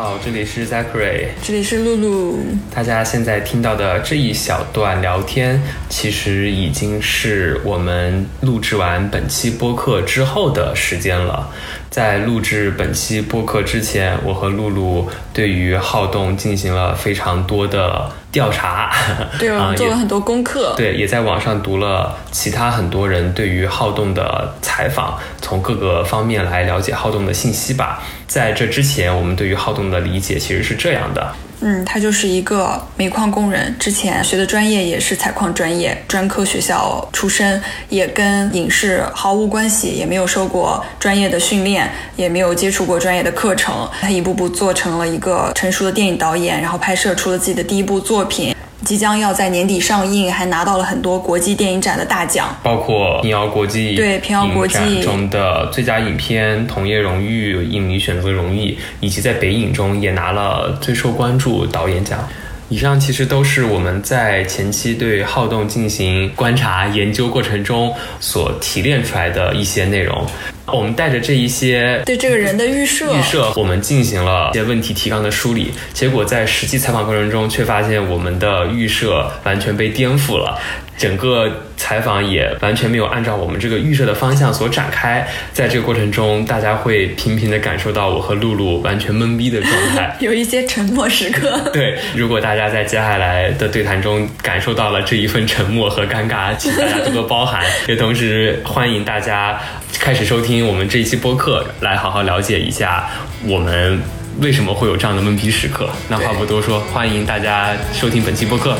好，这里是 Zachary，这里是露露。大家现在听到的这一小段聊天，其实已经是我们录制完本期播客之后的时间了。在录制本期播客之前，我和露露对于好动进行了非常多的调查，对，我们 做了很多功课，对，也在网上读了其他很多人对于好动的采访，从各个方面来了解好动的信息吧。在这之前，我们对于好动的理解其实是这样的。嗯，他就是一个煤矿工人，之前学的专业也是采矿专业，专科学校出身，也跟影视毫无关系，也没有受过专业的训练，也没有接触过专业的课程。他一步步做成了一个成熟的电影导演，然后拍摄出了自己的第一部作品。即将要在年底上映，还拿到了很多国际电影展的大奖，包括平遥国际对平遥国际中的最佳影片同业荣誉、影迷选择荣誉，以及在北影中也拿了最受关注导演奖。以上其实都是我们在前期对好动进行观察研究过程中所提炼出来的一些内容。我们带着这一些对这个人的预设，预设，我们进行了一些问题提纲的梳理。结果在实际采访过程中，却发现我们的预设完全被颠覆了。整个采访也完全没有按照我们这个预设的方向所展开。在这个过程中，大家会频频的感受到我和露露完全懵逼的状态，有一些沉默时刻。对，如果大家在接下来的对谈中感受到了这一份沉默和尴尬，请大家多多包涵。也同时欢迎大家开始收听我们这一期播客，来好好了解一下我们为什么会有这样的懵逼时刻。那话不多说，欢迎大家收听本期播客。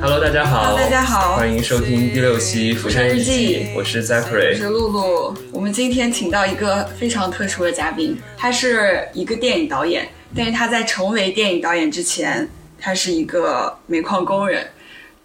Hello，大家好。大家好，欢迎收听第六期《釜山日记》。我是 Zachary，我是露露。我们今天请到一个非常特殊的嘉宾，他是一个电影导演，但是他在成为电影导演之前，他是一个煤矿工人。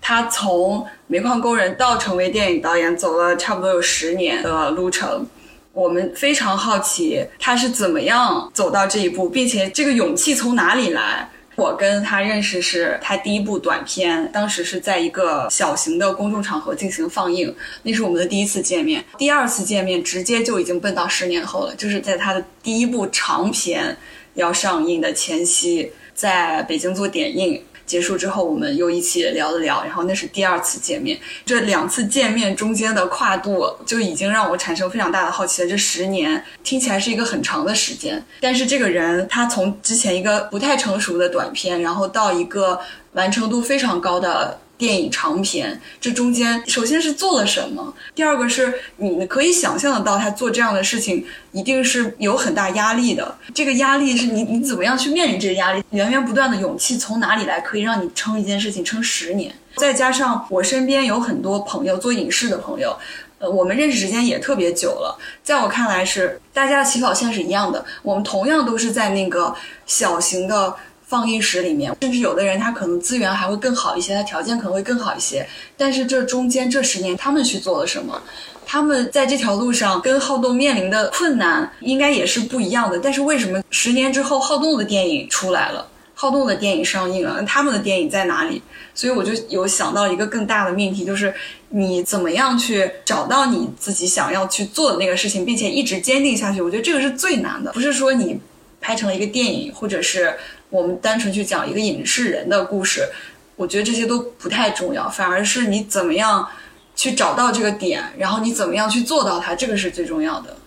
他从煤矿工人到成为电影导演，走了差不多有十年的路程。我们非常好奇他是怎么样走到这一步，并且这个勇气从哪里来。我跟他认识是他第一部短片，当时是在一个小型的公众场合进行放映，那是我们的第一次见面。第二次见面直接就已经奔到十年后了，就是在他的第一部长片要上映的前夕，在北京做点映。结束之后，我们又一起聊了聊，然后那是第二次见面。这两次见面中间的跨度就已经让我产生非常大的好奇了。这十年听起来是一个很长的时间，但是这个人他从之前一个不太成熟的短片，然后到一个完成度非常高的。电影长片，这中间首先是做了什么？第二个是你可以想象得到，他做这样的事情一定是有很大压力的。这个压力是你你怎么样去面临这个压力？源源不断的勇气从哪里来，可以让你撑一件事情撑十年？再加上我身边有很多朋友做影视的朋友，呃，我们认识时间也特别久了。在我看来，是大家的起跑线是一样的，我们同样都是在那个小型的。放映室里面，甚至有的人他可能资源还会更好一些，他条件可能会更好一些。但是这中间这十年他们去做了什么？他们在这条路上跟好动面临的困难应该也是不一样的。但是为什么十年之后好动的电影出来了，好动的电影上映了，他们的电影在哪里？所以我就有想到一个更大的命题，就是你怎么样去找到你自己想要去做的那个事情，并且一直坚定下去。我觉得这个是最难的，不是说你拍成了一个电影，或者是。我们单纯去讲一个影视人的故事，我觉得这些都不太重要，反而是你怎么样去找到这个点，然后你怎么样去做到它，这个是最重要的。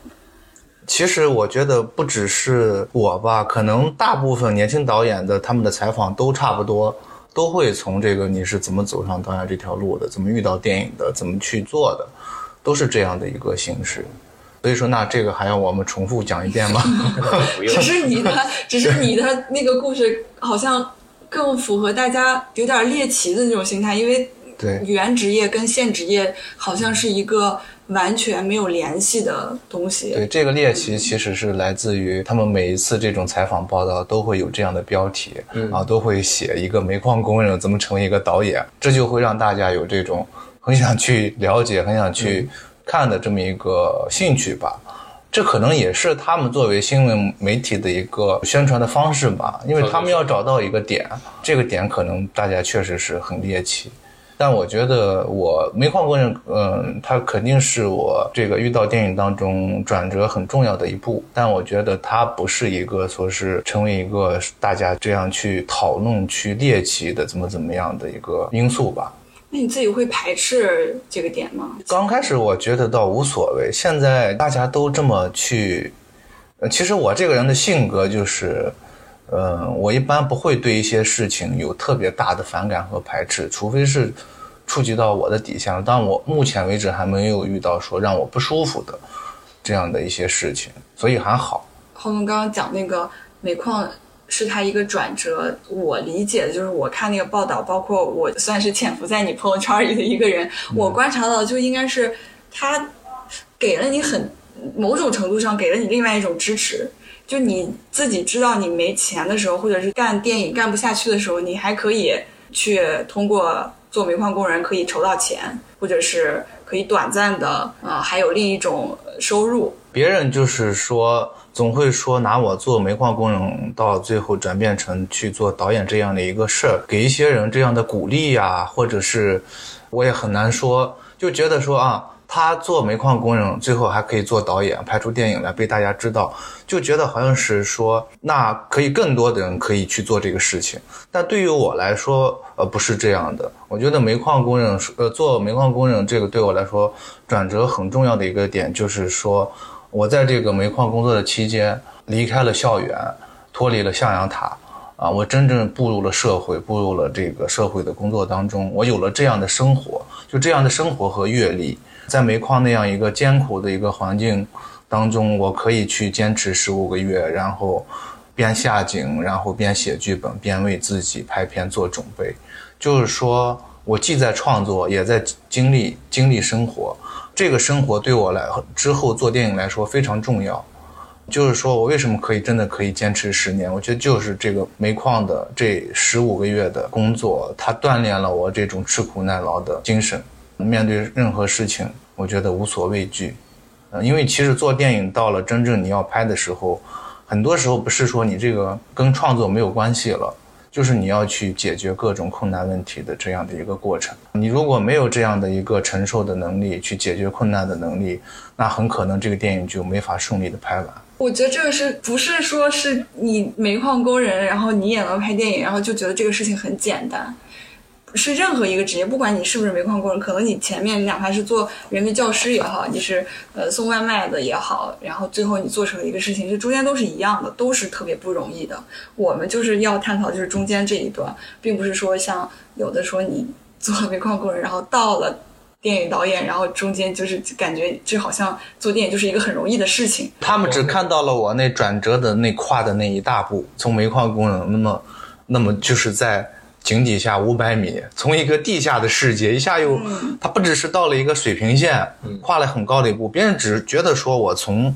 其实我觉得不只是我吧，可能大部分年轻导演的他们的采访都差不多，都会从这个你是怎么走上导演这条路的，怎么遇到电影的，怎么去做的，都是这样的一个形式。所以说，那这个还要我们重复讲一遍吗？只是你的，只是你的那个故事，好像更符合大家有点猎奇的那种心态，因为对原职业跟现职业好像是一个完全没有联系的东西。对，这个猎奇其实是来自于他们每一次这种采访报道都会有这样的标题，啊，都会写一个煤矿工人怎么成为一个导演，这就会让大家有这种很想去了解，很想去。看的这么一个兴趣吧，这可能也是他们作为新闻媒体的一个宣传的方式吧，因为他们要找到一个点，这个点可能大家确实是很猎奇。但我觉得我煤矿工人，嗯，他肯定是我这个遇到电影当中转折很重要的一步。但我觉得它不是一个说是成为一个大家这样去讨论、去猎奇的怎么怎么样的一个因素吧。那你自己会排斥这个点吗？刚开始我觉得倒无所谓，现在大家都这么去，呃，其实我这个人的性格就是。呃，我一般不会对一些事情有特别大的反感和排斥，除非是触及到我的底线。但我目前为止还没有遇到说让我不舒服的这样的一些事情，所以还好。浩东刚刚讲那个煤矿是他一个转折，我理解的就是我看那个报道，包括我算是潜伏在你朋友圈里的一个人，我观察到就应该是他给了你很某种程度上给了你另外一种支持。就你自己知道你没钱的时候，或者是干电影干不下去的时候，你还可以去通过做煤矿工人可以筹到钱，或者是可以短暂的啊，还有另一种收入。别人就是说，总会说拿我做煤矿工人，到最后转变成去做导演这样的一个事儿，给一些人这样的鼓励呀，或者是我也很难说，就觉得说啊。他做煤矿工人，最后还可以做导演，拍出电影来被大家知道，就觉得好像是说，那可以更多的人可以去做这个事情。但对于我来说，呃，不是这样的。我觉得煤矿工人，呃，做煤矿工人这个对我来说转折很重要的一个点，就是说我在这个煤矿工作的期间，离开了校园，脱离了象牙塔，啊，我真正步入了社会，步入了这个社会的工作当中，我有了这样的生活，就这样的生活和阅历。在煤矿那样一个艰苦的一个环境当中，我可以去坚持十五个月，然后边下井，然后边写剧本，边为自己拍片做准备。就是说我既在创作，也在经历经历生活。这个生活对我来之后做电影来说非常重要。就是说我为什么可以真的可以坚持十年？我觉得就是这个煤矿的这十五个月的工作，它锻炼了我这种吃苦耐劳的精神。面对任何事情，我觉得无所畏惧，嗯，因为其实做电影到了真正你要拍的时候，很多时候不是说你这个跟创作没有关系了，就是你要去解决各种困难问题的这样的一个过程。你如果没有这样的一个承受的能力，去解决困难的能力，那很可能这个电影就没法顺利的拍完。我觉得这个是不是说是你煤矿工人，然后你也能拍电影，然后就觉得这个事情很简单。是任何一个职业，不管你是不是煤矿工人，可能你前面哪怕是做人民教师也好，你是呃送外卖的也好，然后最后你做成了一个事情，这中间都是一样的，都是特别不容易的。我们就是要探讨就是中间这一段，并不是说像有的说你做煤矿工人，然后到了电影导演，然后中间就是感觉就好像做电影就是一个很容易的事情。他们只看到了我那转折的那跨的那一大步，从煤矿工人那么那么就是在。井底下五百米，从一个地下的世界一下又，他不只是到了一个水平线，跨了很高的一步。别人只觉得说我从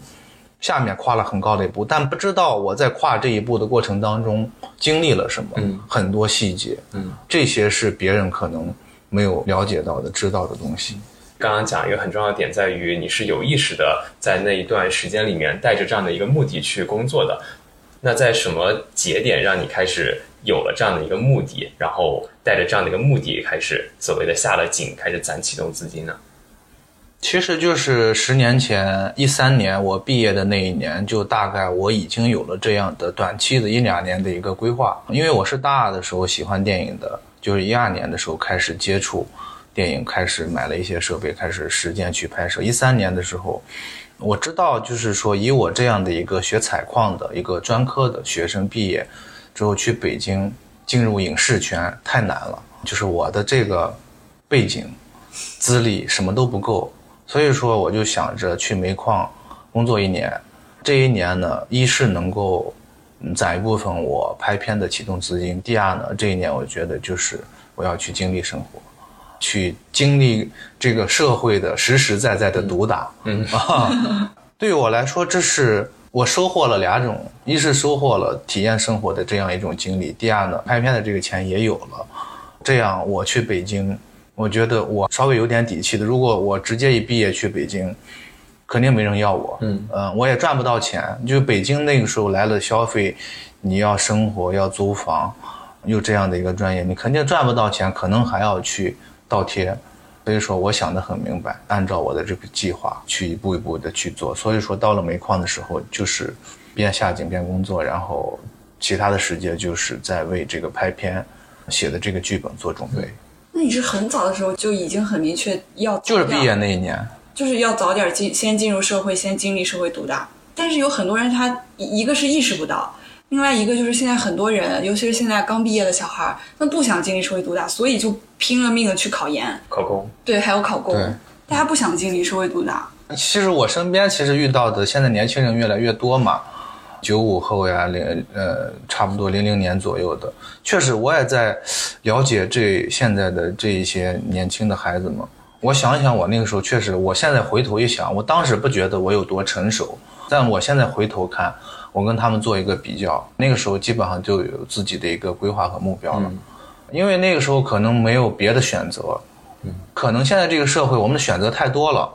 下面跨了很高的一步，但不知道我在跨这一步的过程当中经历了什么，很多细节，这些是别人可能没有了解到的、知道的东西。刚刚讲一个很重要的点在于，你是有意识的在那一段时间里面带着这样的一个目的去工作的。那在什么节点让你开始？有了这样的一个目的，然后带着这样的一个目的开始所谓的下了井，开始攒启动资金呢。其实就是十年前，一三年我毕业的那一年，就大概我已经有了这样的短期的一两年的一个规划。因为我是大二的时候喜欢电影的，就是一二年的时候开始接触电影，开始买了一些设备，开始实践去拍摄。一三年的时候，我知道就是说，以我这样的一个学采矿的一个专科的学生毕业。之后去北京进入影视圈太难了，就是我的这个背景、资历什么都不够，所以说我就想着去煤矿工作一年。这一年呢，一是能够攒一部分我拍片的启动资金；第二呢，这一年我觉得就是我要去经历生活，去经历这个社会的实实在在的毒打。嗯 啊，对于我来说，这是。我收获了两种，一是收获了体验生活的这样一种经历，第二呢，拍片的这个钱也有了，这样我去北京，我觉得我稍微有点底气的。如果我直接一毕业去北京，肯定没人要我，嗯嗯，我也赚不到钱。就北京那个时候来了消费，你要生活要租房，又这样的一个专业，你肯定赚不到钱，可能还要去倒贴。所以说，我想得很明白，按照我的这个计划去一步一步的去做。所以说，到了煤矿的时候，就是边下井边工作，然后其他的时间就是在为这个拍片写的这个剧本做准备。那你是很早的时候就已经很明确要就是毕业，那一年，就是要早点进，先进入社会，先经历社会毒打。但是有很多人他一个是意识不到，另外一个就是现在很多人，尤其是现在刚毕业的小孩儿，他不想经历社会毒打，所以就拼了命的去考研，考公，对，还有考公，大家不想经历社会毒打。其实我身边其实遇到的现在年轻人越来越多嘛，九五后呀，零呃差不多零零年左右的，确实我也在了解这现在的这一些年轻的孩子们。我想一想，我那个时候确实，我现在回头一想，我当时不觉得我有多成熟，但我现在回头看，我跟他们做一个比较，那个时候基本上就有自己的一个规划和目标了，因为那个时候可能没有别的选择，嗯可能现在这个社会我们的选择太多了。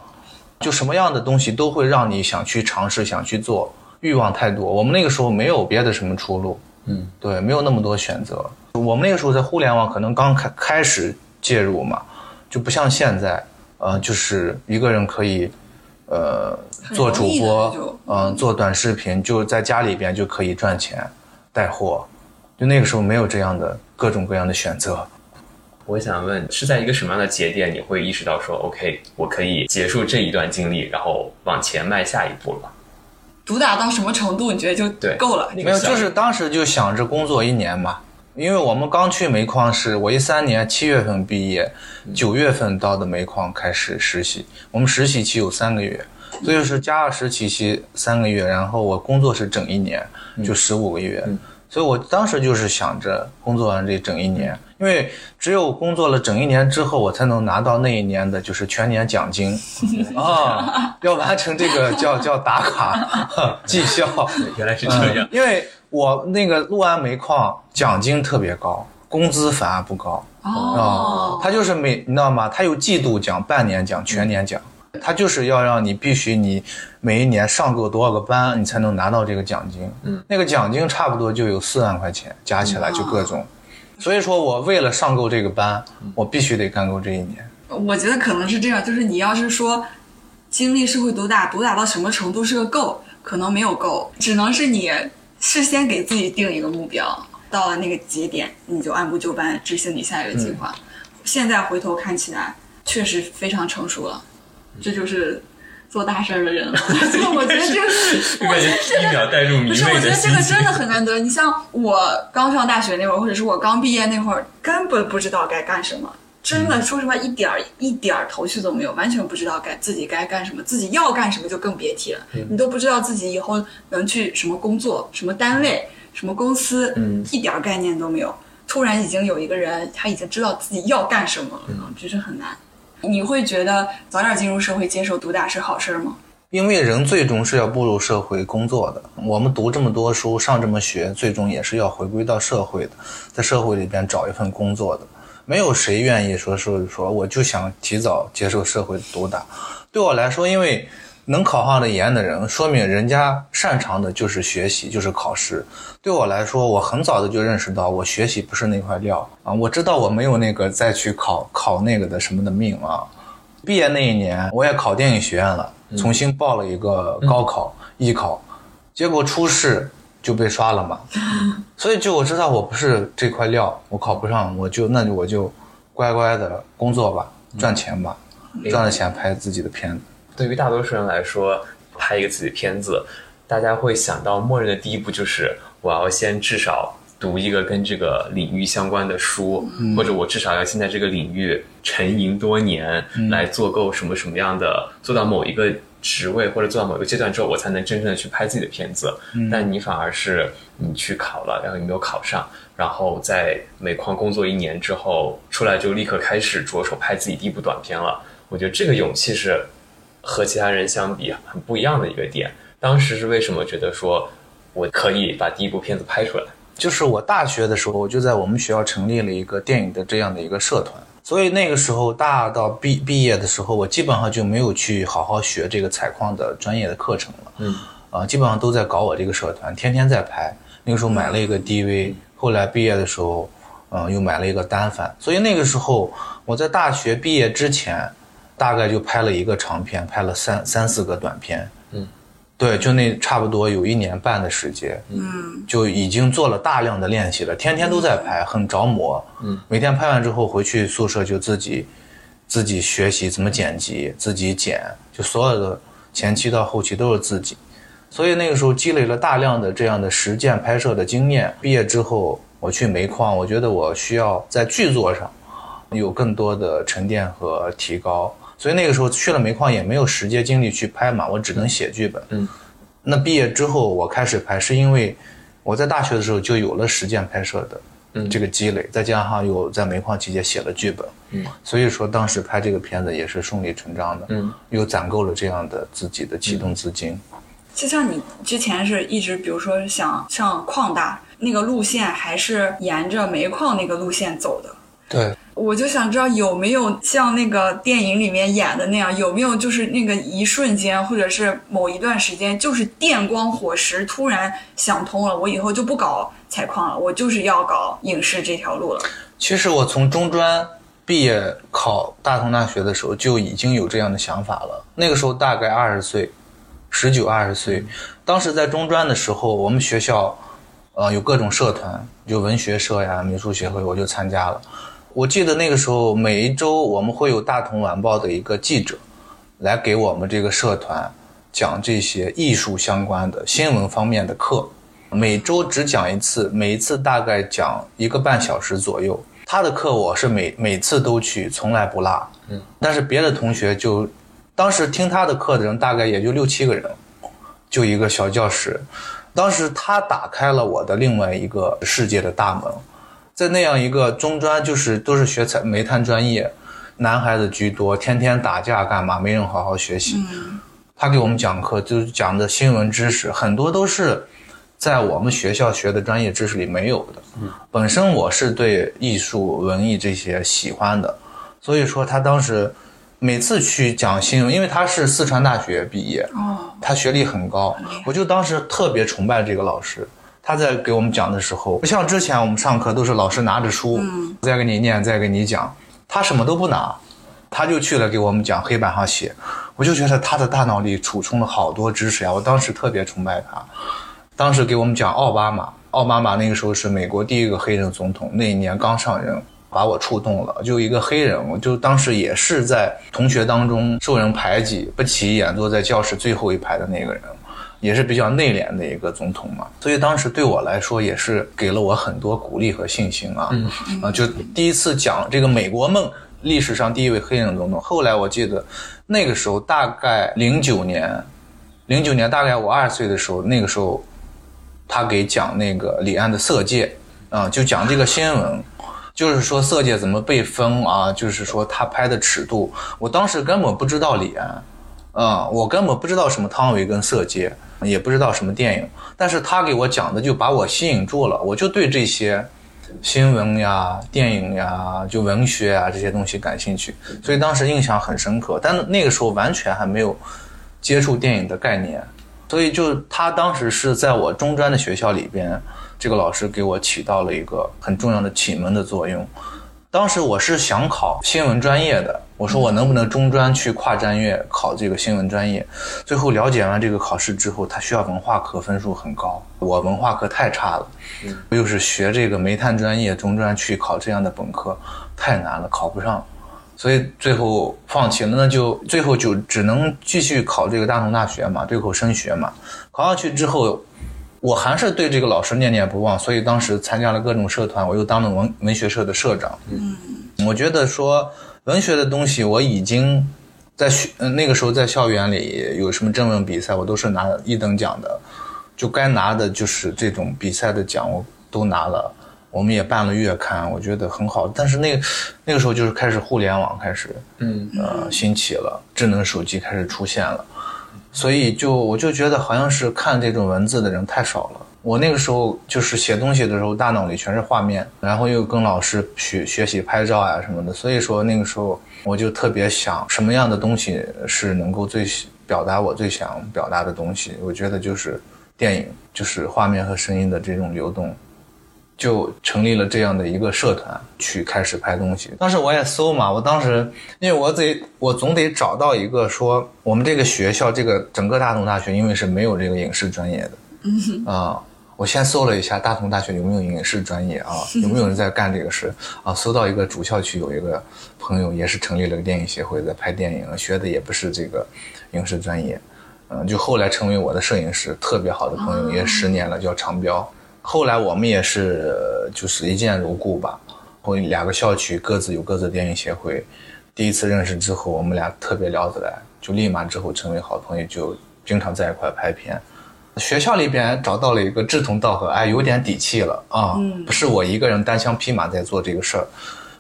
就什么样的东西都会让你想去尝试、想去做，欲望太多。我们那个时候没有别的什么出路，嗯，对，没有那么多选择。我们那个时候在互联网可能刚开开始介入嘛，就不像现在，呃，就是一个人可以，呃，做主播就，嗯、做短视频，就在家里边就可以赚钱，带货。就那个时候没有这样的各种各样的选择。我想问，是在一个什么样的节点，你会意识到说，OK，我可以结束这一段经历，然后往前迈下一步了？毒打到什么程度，你觉得就对够了？没有，就是当时就想着工作一年嘛，因为我们刚去煤矿是，我一三年七月份毕业，九月份到的煤矿开始实习，我们实习期有三个月，所以是加上实习期三个月，然后我工作是整一年，就十五个月。所以我当时就是想着工作完这整一年，因为只有工作了整一年之后，我才能拿到那一年的就是全年奖金 啊，要完成这个叫叫打卡 绩效。原来是这样嗯，因为我那个六安煤矿奖金特别高，工资反而不高啊、哦，他就是每你知道吗？他有季度奖、半年奖、全年奖，他就是要让你必须你每一年上够多少个班，你才能拿到这个奖金。嗯，那个奖金差不多就有四万块钱，加起来就各种。所以说我为了上够这个班，我必须得干够这一年。我觉得可能是这样，就是你要是说经历社会毒打，毒打到什么程度是个够，可能没有够，只能是你事先给自己定一个目标，到了那个节点，你就按部就班执行你下一个计划。现在回头看起来，确实非常成熟了，这就是做大事儿的人了。就我觉得这个是，感觉一秒带入迷不是，我觉得这个真。的很难得。你像我刚上大学那会儿，或者是我刚毕业那会儿，根本不知道该干什么。真的，说实话，一点儿一点儿头绪都没有，完全不知道该自己该干什么，自己要干什么就更别提了。你都不知道自己以后能去什么工作、什么单位、什么公司，嗯一点儿概念都没有。突然已经有一个人，他已经知道自己要干什么了，嗯，这是很难。你会觉得早点进入社会、接受毒打是好事儿吗？因为人最终是要步入社会工作的，我们读这么多书，上这么学，最终也是要回归到社会的，在社会里边找一份工作的。没有谁愿意说说说我就想提早接受社会的毒打。对我来说，因为能考上的研的人，说明人家擅长的就是学习，就是考试。对我来说，我很早的就认识到，我学习不是那块料啊。我知道我没有那个再去考考那个的什么的命啊。毕业那一年，我也考电影学院了，重新报了一个高考、艺考，结果初试就被刷了嘛。所以就我知道我不是这块料，我考不上，我就那就我就乖乖的工作吧，赚钱吧，赚了钱拍自己的片子。对于大多数人来说，拍一个自己的片子，大家会想到默认的第一步就是我要先至少读一个跟这个领域相关的书，或者我至少要先在这个领域沉吟多年，来做够什么什么样的，做到某一个职位或者做到某一个阶段之后，我才能真正的去拍自己的片子。但你反而是你去考了，然后你没有考上，然后在煤矿工作一年之后出来就立刻开始着手拍自己第一部短片了。我觉得这个勇气是和其他人相比很不一样的一个点。当时是为什么觉得说我可以把第一部片子拍出来？就是我大学的时候，我就在我们学校成立了一个电影的这样的一个社团，所以那个时候大到毕毕业的时候，我基本上就没有去好好学这个采矿的专业的课程了。嗯，啊，基本上都在搞我这个社团，天天在拍。那个时候买了一个 DV，后来毕业的时候，嗯，又买了一个单反，所以那个时候我在大学毕业之前，大概就拍了一个长片，拍了三三四个短片，嗯，对，就那差不多有一年半的时间，嗯就已经做了大量的练习了，天天都在拍，很着魔。嗯，每天拍完之后回去宿舍就自己自己学习怎么剪辑，自己剪，就所有的前期到后期都是自己。所以那个时候积累了大量的这样的实践拍摄的经验。毕业之后我去煤矿，我觉得我需要在剧作上有更多的沉淀和提高。所以那个时候去了煤矿也没有时间精力去拍嘛，我只能写剧本。嗯，那毕业之后我开始拍，是因为我在大学的时候就有了实践拍摄的这个积累，再加上又在煤矿期间写了剧本，嗯，所以说当时拍这个片子也是顺理成章的，嗯，又攒够了这样的自己的启动资金。就像你之前是一直，比如说想上矿大那个路线，还是沿着煤矿那个路线走的。对，我就想知道有没有像那个电影里面演的那样，有没有就是那个一瞬间，或者是某一段时间，就是电光火石，突然想通了，我以后就不搞采矿了，我就是要搞影视这条路了。其实我从中专毕业考大同大学的时候就已经有这样的想法了。那个时候大概二十岁，十九二十岁。当时在中专的时候，我们学校，呃，有各种社团，就文学社呀、美术协会，我就参加了。我记得那个时候每一周我们会有大同晚报的一个记者，来给我们这个社团讲这些艺术相关的新闻方面的课。每周只讲一次，每一次大概讲一个半小时左右。他的课我是每每次都去，从来不落。嗯，但是别的同学就，当时听他的课的人大概也就六七个人，就一个小教室。当时他打开了我的另外一个世界的大门，在那样一个中专，就是都是学材煤炭专业，男孩子居多，天天打架干嘛？没人好好学习。嗯他给我们讲课，就是讲的新闻知识，很多都是在我们学校学的专业知识里没有的。本身我是对艺术、文艺这些喜欢的，所以说他当时每次去讲新闻，因为他是四川大学毕业，哦，他学历很高，我就当时特别崇拜这个老师。他在给我们讲的时候，不像之前我们上课都是老师拿着书，再给你念，再给你讲，他什么都不拿，他就去了给我们讲，黑板上写。我就觉得他的大脑里储存了好多知识呀，我当时特别崇拜他。当时给我们讲奥巴马，奥巴马那个时候是美国第一个黑人总统，那一年刚上任，把我触动了。就一个黑人，我就当时也是在同学当中受人排挤，不起眼，坐在教室最后一排的那个人，也是比较内敛的一个总统嘛。所以当时对我来说也是给了我很多鼓励和信心啊。啊，就第一次讲这个美国梦，历史上第一位黑人总统。后来我记得那个时候大概零九年，零九年大概我二十岁的时候，那个时候。他给讲那个李安的《色戒》，啊，就讲这个新闻，就是说《色戒》怎么被封啊，就是说他拍的尺度，我当时根本不知道李安，啊，我根本不知道什么汤唯跟《色戒》，也不知道什么电影，但是他给我讲的就把我吸引住了，我就对这些新闻呀、电影呀、就文学啊这些东西感兴趣，所以当时印象很深刻，但那个时候完全还没有接触电影的概念。所以就他当时是在我中专的学校里边，这个老师给我起到了一个很重要的启蒙的作用。当时我是想考新闻专业的，我说我能不能中专去跨专业考这个新闻专业？最后了解完这个考试之后，他需要文化课分数很高，我文化课太差了，又是学这个煤炭专业，中专去考这样的本科太难了，考不上。所以最后放弃了，那就最后就只能继续考这个大同大学嘛，对口升学嘛。考上去之后，我还是对这个老师念念不忘，所以当时参加了各种社团，我又当了文文学社的社长。嗯，我觉得说文学的东西，我已经在学那个时候在校园里有什么征文比赛，我都是拿一等奖的，就该拿的就是这种比赛的奖，我都拿了。我们也办了月刊，我觉得很好。但是那个那个时候就是开始互联网开始，嗯呃，兴起了，智能手机开始出现了，所以就我就觉得好像是看这种文字的人太少了。我那个时候就是写东西的时候，大脑里全是画面，然后又跟老师学学习拍照呀什么的，所以说那个时候我就特别想什么样的东西是能够最表达我最想表达的东西。我觉得就是电影，就是画面和声音的这种流动。就成立了这样的一个社团，去开始拍东西。当时我也搜嘛，我当时因为我得我总得找到一个说我们这个学校这个整个大同大学，因为是没有这个影视专业的，嗯啊。我先搜了一下大同大学有没有影视专业啊，有没有人在干这个事啊？搜到一个主校区有一个朋友也是成立了个电影协会，在拍电影，学的也不是这个影视专业，嗯，就后来成为我的摄影师，特别好的朋友，也十年了，叫长彪。后来我们也是就是一见如故吧，后两个校区各自有各自的电影协会，第一次认识之后，我们俩特别聊得来，就立马之后成为好朋友，就经常在一块拍片。学校里边找到了一个志同道合，哎，有点底气了啊！不是我一个人单枪匹马在做这个事儿。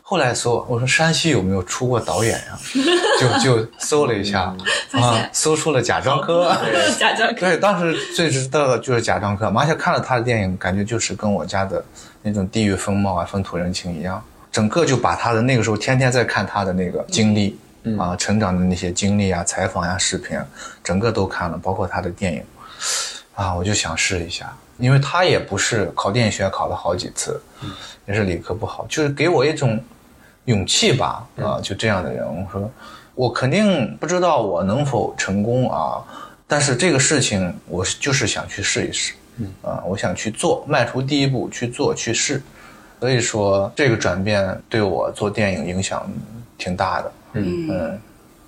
后来搜，我说山西有没有出过导演呀？就就搜了一下，啊，搜出了贾樟柯。贾樟柯。对，当时最知道的就是贾樟柯。而且看了他的电影，感觉就是跟我家的那种地域风貌啊、风土人情一样。整个就把他的那个时候天天在看他的那个经历啊、成长的那些经历啊、采访呀、视频，整个都看了，包括他的电影。啊，我就想试一下，因为他也不是考电影学院考了好几次，也是理科不好，就是给我一种勇气吧。啊，就这样的人，我说我肯定不知道我能否成功啊，但是这个事情我就是想去试一试，嗯啊，我想去做，迈出第一步去做去试，所以说这个转变对我做电影影响挺大的。嗯嗯，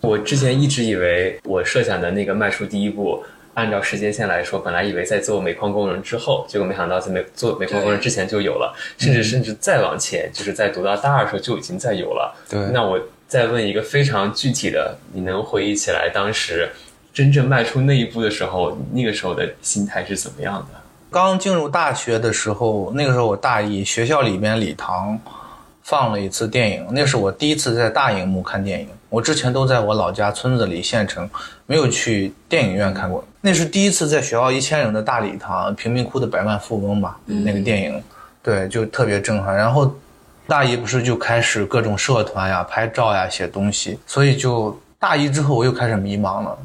我之前一直以为我设想的那个迈出第一步。按照时间线来说，本来以为在做煤矿工人之后，结果没想到在煤做煤矿工人之前就有了，甚至甚至再往前，就是在读到大二时候就已经在有了。对，那我再问一个非常具体的，你能回忆起来当时真正迈出那一步的时候，那个时候的心态是怎么样的？刚进入大学的时候，那个时候我大一，学校里面礼堂放了一次电影，那是我第一次在大荧幕看电影。我之前都在我老家村子里县城，没有去电影院看过。那是第一次在学校一千人的大礼堂，贫民窟的百万富翁吧，那个电影，对，就特别震撼。然后大一不是就开始各种社团呀、拍照呀、写东西，所以就大一之后我又开始迷茫了。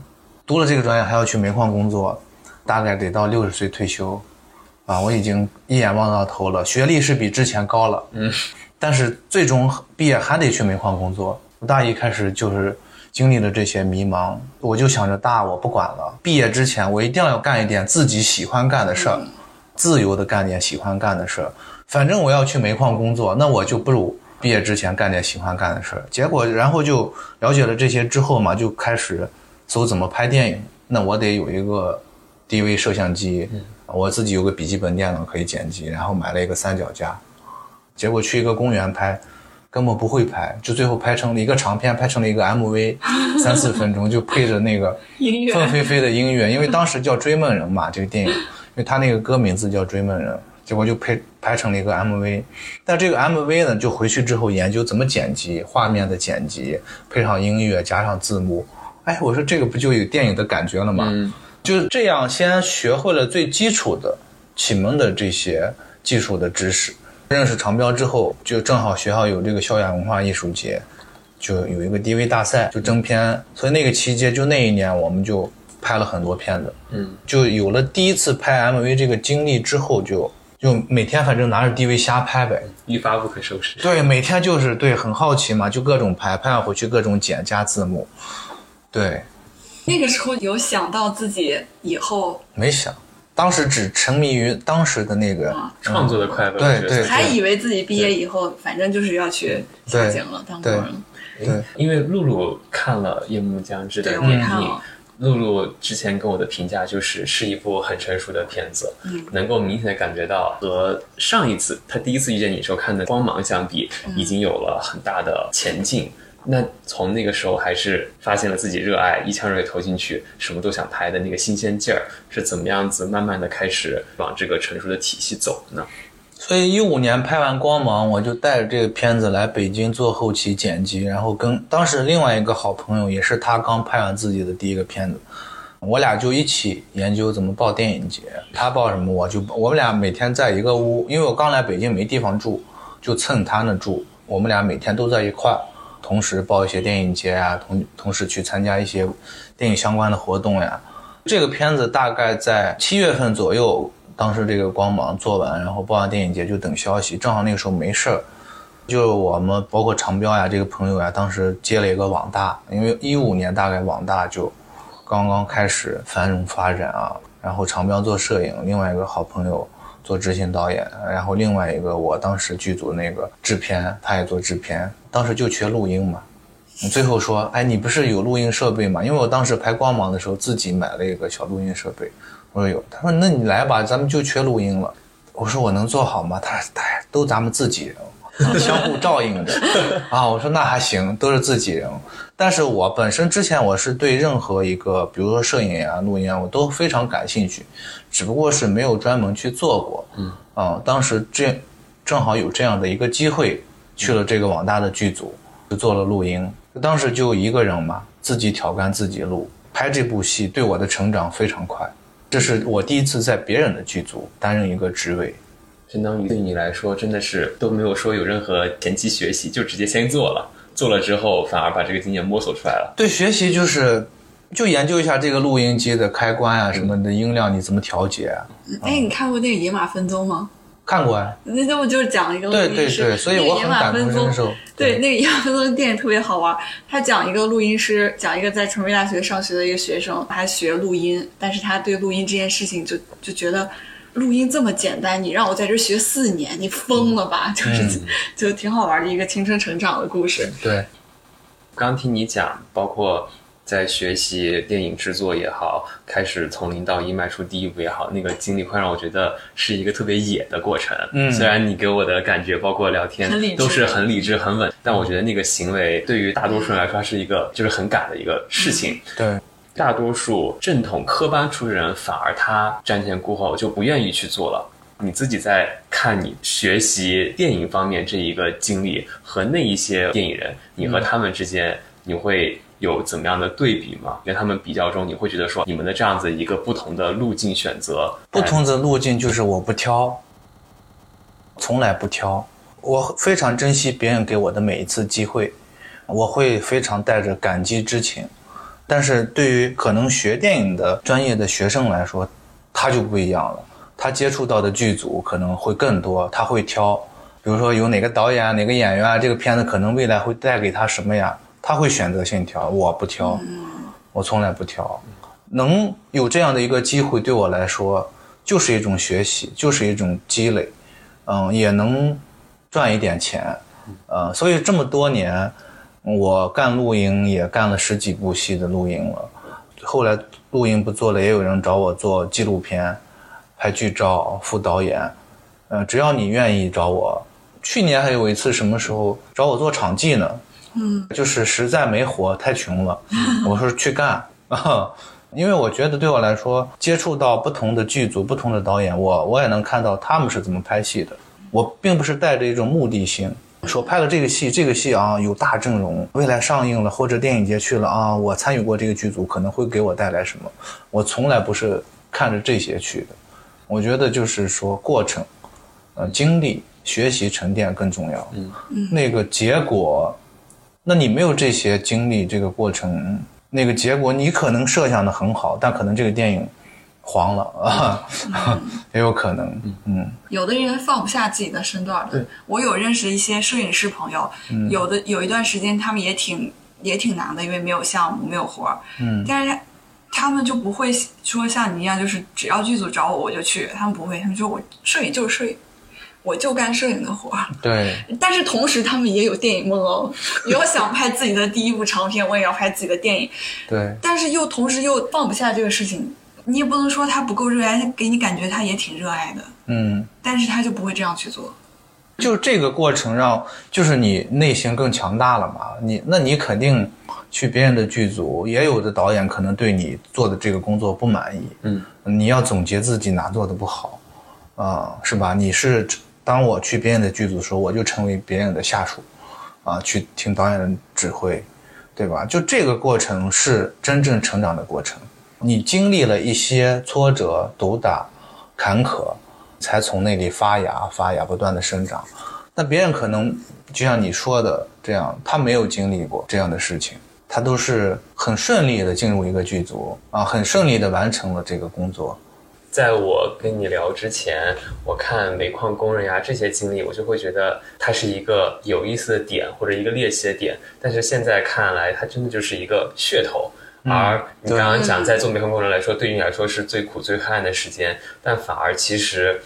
读了这个专业还要去煤矿工作，大概得到六十岁退休，啊，我已经一眼望到头了。学历是比之前高了，嗯，但是最终毕业还得去煤矿工作。大一开始就是经历了这些迷茫，我就想着大我不管了。毕业之前我一定要干一点自己喜欢干的事儿，自由的干点喜欢干的事儿。反正我要去煤矿工作，那我就不如毕业之前干点喜欢干的事儿。结果然后就了解了这些之后嘛，就开始搜怎么拍电影。那我得有一个 DV 摄像机，我自己有个笔记本电脑可以剪辑，然后买了一个三脚架。结果去一个公园拍。根本不会拍，就最后拍成了一个长片，拍成了一个 MV，三四分钟就配着那个凤飞飞的音乐，因为当时叫《追梦人》嘛，这个电影，因为他那个歌名字叫《追梦人》，结果就配拍成了一个 MV。但这个 MV 呢，就回去之后研究怎么剪辑，画面的剪辑，配上音乐，加上字幕，哎，我说这个不就有电影的感觉了吗？就这样，先学会了最基础的启蒙的这些技术的知识。认识长标之后，就正好学校有这个校园文化艺术节，就有一个 DV 大赛，就征片。所以那个期间，就那一年，我们就拍了很多片子。嗯，就有了第一次拍 MV 这个经历之后，就就每天反正拿着 DV 瞎拍呗，一发不可收拾。对，每天就是对，很好奇嘛，就各种拍，拍完回去各种剪加字幕。对，那个时候有想到自己以后没想。当时只沉迷于当时的那个创作的快乐，对对，还以为自己毕业以后反正就是要去下井了，当工人。对，因为露露看了《夜幕将至》的电影，露露之前跟我的评价就是是一部很成熟的片子，能够明显的感觉到和上一次他第一次遇见你时候看的《光芒》相比，已经有了很大的前进。那从那个时候还是发现了自己热爱，一腔热血投进去，什么都想拍的那个新鲜劲儿，是怎么样子慢慢的开始往这个成熟的体系走呢？所以一五年拍完《光芒》，我就带着这个片子来北京做后期剪辑，然后跟当时另外一个好朋友，也是他刚拍完自己的第一个片子，我俩就一起研究怎么报电影节。他报什么，我就我们俩每天在一个屋，因为我刚来北京没地方住，就蹭他那住。我们俩每天都在一块儿。同时报一些电影节啊，同同时去参加一些电影相关的活动呀。这个片子大概在七月份左右当时这个光芒做完，然后报完电影节就等消息，正好那个时候没事儿，就我们包括长标呀这个朋友呀，当时接了一个网大，因为一五年大概网大就刚刚开始繁荣发展啊，然后长标做摄影，另外一个好朋友做执行导演，然后另外一个我当时剧组那个制片，他也做制片，当时就缺录音嘛。最后说，哎，你不是有录音设备吗？因为我当时拍光芒的时候自己买了一个小录音设备，我说有。他说那你来吧，咱们就缺录音了。我说我能做好吗？他说哎，都咱们自己人，相互照应着啊。我说那还行，都是自己人。但是我本身之前我是对任何一个，比如说摄影啊、录音啊，我都非常感兴趣，只不过是没有专门去做过。嗯啊，当时这正好有这样的一个机会，去了这个网大的剧组，就做了录音。当时就一个人嘛，自己挑杆自己录，拍这部戏对我的成长非常快。这是我第一次在别人的剧组担任一个职位，相当于对你来说真的是都没有说有任何前期学习，就直接先做了，做了之后反而把这个经验摸索出来了。对学习就是就研究一下这个录音机的开关啊什么的音量你怎么调节啊？哎，你看过那个《野马分鬃》吗？看过啊，那那不就是讲一个录对音师？对对，所以我很感同身受。对，那个《野马分鬃》电影特别好玩，他讲一个录音师，讲一个在传媒大学上学的一个学生，他学录音，但是他对录音这件事情就就觉得。录音这么简单，你让我在这学四年，你疯了吧？就是、就挺好玩的一个青春成长的故事。对，刚听你讲，包括在学习电影制作也好，开始从零到一迈出第一步也好，那个经历会让我觉得是一个特别野的过程。嗯虽然你给我的感觉，包括聊天都是很理智、很稳，但我觉得那个行为对于大多数人来说，它是一个就是很赶的一个事情。对，大多数正统科班出身人，反而他瞻前顾后，就不愿意去做了。你自己在看你学习电影方面这一个经历和那一些电影人，你和他们之间，你会有怎么样的对比吗？跟他们比较中，你会觉得说你们的这样子一个不同的路径选择，不同的路径就是我不挑，从来不挑。我非常珍惜别人给我的每一次机会，我会非常带着感激之情。但是对于可能学电影的专业的学生来说，他就不一样了。他接触到的剧组可能会更多，他会挑，比如说有哪个导演、哪个演员啊，这个片子可能未来会带给他什么呀，他会选择性挑。我不挑，我从来不挑。能有这样的一个机会，对我来说就是一种学习，就是一种积累，嗯，也能赚一点钱，呃，所以这么多年，我干露营也干了十几部戏的露营了，后来露营不做了，也有人找我做纪录片，拍剧照、副导演，呃，只要你愿意找我。去年还有一次什么时候找我做场记呢？嗯，就是实在没活，太穷了，我说去干啊。因为我觉得对我来说，接触到不同的剧组、不同的导演，我我也能看到他们是怎么拍戏的。我并不是带着一种目的性，说拍了这个戏，这个戏啊有大阵容，未来上映了或者电影节去了啊，我参与过这个剧组，可能会给我带来什么。我从来不是看着这些去的。我觉得就是说过程，呃，经历、学习、沉淀更重要。嗯，那个结果，那你没有这些经历，这个过程。那个结果你可能设想的很好，但可能这个电影黄了 啊，也有可能。嗯，有的人放不下自己的身段的。我有认识一些摄影师朋友，有的有一段时间他们也挺也挺难的，因为没有项目，没有活儿。嗯，但是他们就不会说像你一样，就是只要剧组找我我就去，他们不会，他们说我摄影就是摄影。我就干摄影的活儿，对，但是同时他们也有电影梦哦。有想拍自己的第一部长片，我也要拍自己的电影，对，但是又同时又放不下这个事情。你也不能说他不够热爱，给你感觉他也挺热爱的，嗯，但是他就不会这样去做。就这个过程让，就是你内心更强大了嘛。你那你肯定去别人的剧组，也有的导演可能对你做的这个工作不满意，嗯，你要总结自己哪做的不好，啊、是吧？你是当我去别人的剧组的时候，我就成为别人的下属，啊，去听导演的指挥，对吧？就这个过程是真正成长的过程。你经历了一些挫折、毒打、坎坷，才从那里发芽、发芽，不断的生长。那别人可能就像你说的这样，他没有经历过这样的事情，他都是很顺利的进入一个剧组啊，很顺利的完成了这个工作。在我跟你聊之前，我看煤矿工人呀这些经历，我就会觉得它是一个有意思的点或者一个猎奇的点。但是现在看来，它真的就是一个噱头。而你刚刚讲，在做煤矿工人来说，对于你来说是最苦最黑暗的时间，但反而其实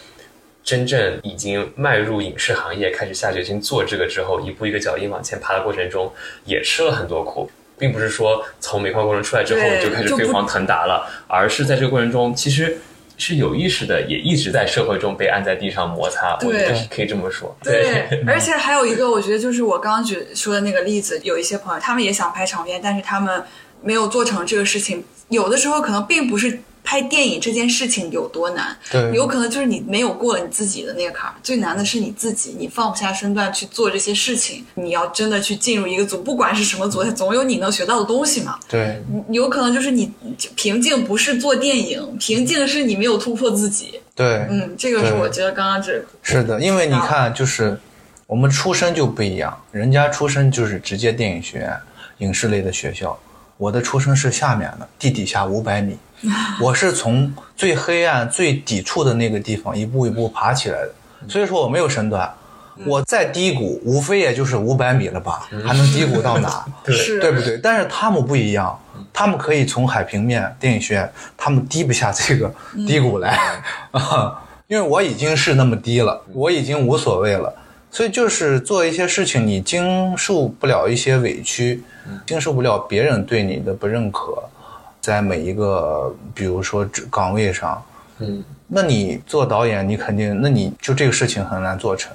真正已经迈入影视行业，开始下决心做这个之后，一步一个脚印往前爬的过程中，也吃了很多苦。并不是说从煤矿工人出来之后你就开始飞黄腾达了，而是在这个过程中，其实是有意识的，也一直在社会中被按在地上摩擦。我觉得对是可以这么说。对，而且还有一个，我觉得就是我刚刚举说的那个例子，有一些朋友他们也想拍长片，但是他们没有做成这个事情。有的时候可能并不是拍电影这件事情有多难，对有可能就是你没有过了你自己的那个坎儿。最难的是你自己，你放不下身段去做这些事情。你要真的去进入一个组，不管是什么组，它总有你能学到的东西嘛。对，有可能就是你瓶颈不是做电影，瓶颈是你没有突破自己。对，嗯，这个是我觉得刚刚这是的，因为你看，就是我们出身就不一样，人家出身就是直接电影学院、影视类的学校，我的出生是下面的地底下五百米，我是从最黑暗、最抵触的那个地方一步一步爬起来的，所以说我没有身段。我再低谷，无非也就是五百米了吧，还能低谷到哪？对。对不对？但是他们不一样，他们可以从海平面电影学院，他们低不下这个低谷来。啊，因为我已经是那么低了，我已经无所谓了。所以就是做一些事情，你经受不了一些委屈，经受不了别人对你的不认可，在每一个比如说职岗位上，嗯，那你做导演，你肯定，那你就这个事情很难做成。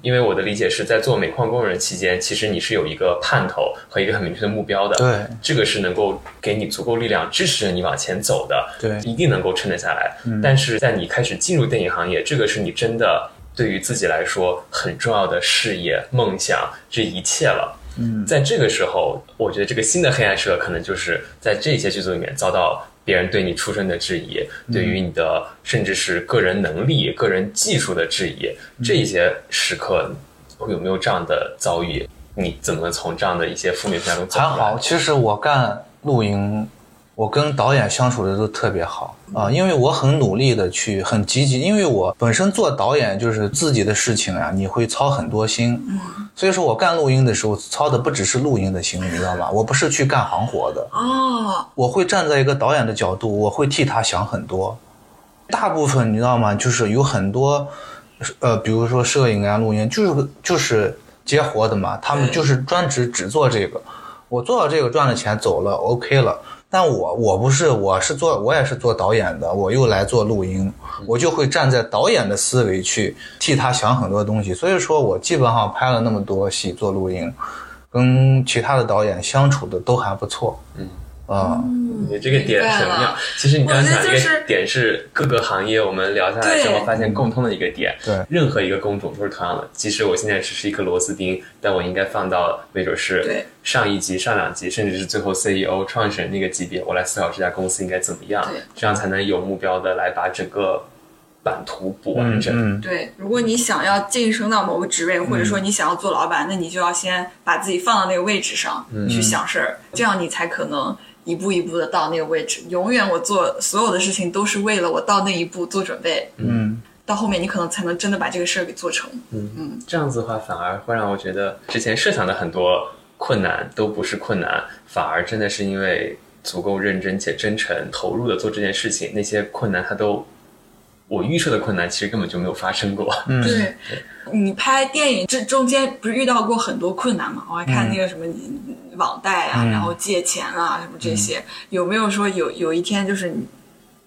因为我的理解是在做煤矿工人期间，其实你是有一个盼头和一个很明确的目标的。对，这个是能够给你足够力量支持着你往前走的。对一定能够撑得下来。但是在你开始进入电影行业，这个是你真的对于自己来说很重要的事业、梦想这一切了。嗯，在这个时候，我觉得这个新的黑暗时刻可能就是在这些剧组里面遭到别人对你出身的质疑，对于你的甚至是个人能力、个人技术的质疑，这一些时刻会有没有这样的遭遇？你怎么从这样的一些负面评价中走出来？还好，其实我干录音，我跟导演相处的都特别好啊、因为我很努力的去，很积极，因为我本身做导演就是自己的事情呀、你会操很多心，所以说我干录音的时候操的不只是录音的心，你知道吗？我不是去干行活的，哦，我会站在一个导演的角度，我会替他想很多。大部分你知道吗？就是有很多，呃，比如说摄影啊、录音，就是就是接活的嘛，他们就是专职只做这个。我做到这个赚了钱走了，OK 了。但我我不是，我是做我也是做导演的，我又来做录音，我就会站在导演的思维去替他想很多东西。所以说我基本上拍了那么多戏做录音，跟其他的导演相处的都还不错。嗯啊、你这个点很妙明白了。其实你刚才讲一我觉得就是个点是各个行业我们聊下来之后发现共通的一个点。对任何一个工种都是同样的。即使我现在只是一颗螺丝钉，但我应该放到没准是对上一级、上两级，甚至是最后 CEO、创始人那个级别，我来思考这家公司应该怎么样对，这样才能有目标的来把整个版图补完整。嗯，对，如果你想要晋升到某个职位，或者说你想要做老板，那你就要先把自己放到那个位置上、去想事儿，这样你才可能一步一步的到那个位置。永远我做所有的事情都是为了我到那一步做准备，嗯，到后面你可能才能真的把这个事儿给做成。嗯嗯这样子的话，反而会让我觉得之前设想的很多困难都不是困难，反而真的是因为足够认真且真诚投入的做这件事情，那些困难它都。我预设的困难其实根本就没有发生过，嗯对，你拍电影这中间不是遇到过很多困难吗？我还看那个什么网贷啊，然后借钱啊，什么这些，有没有说有有一天就是你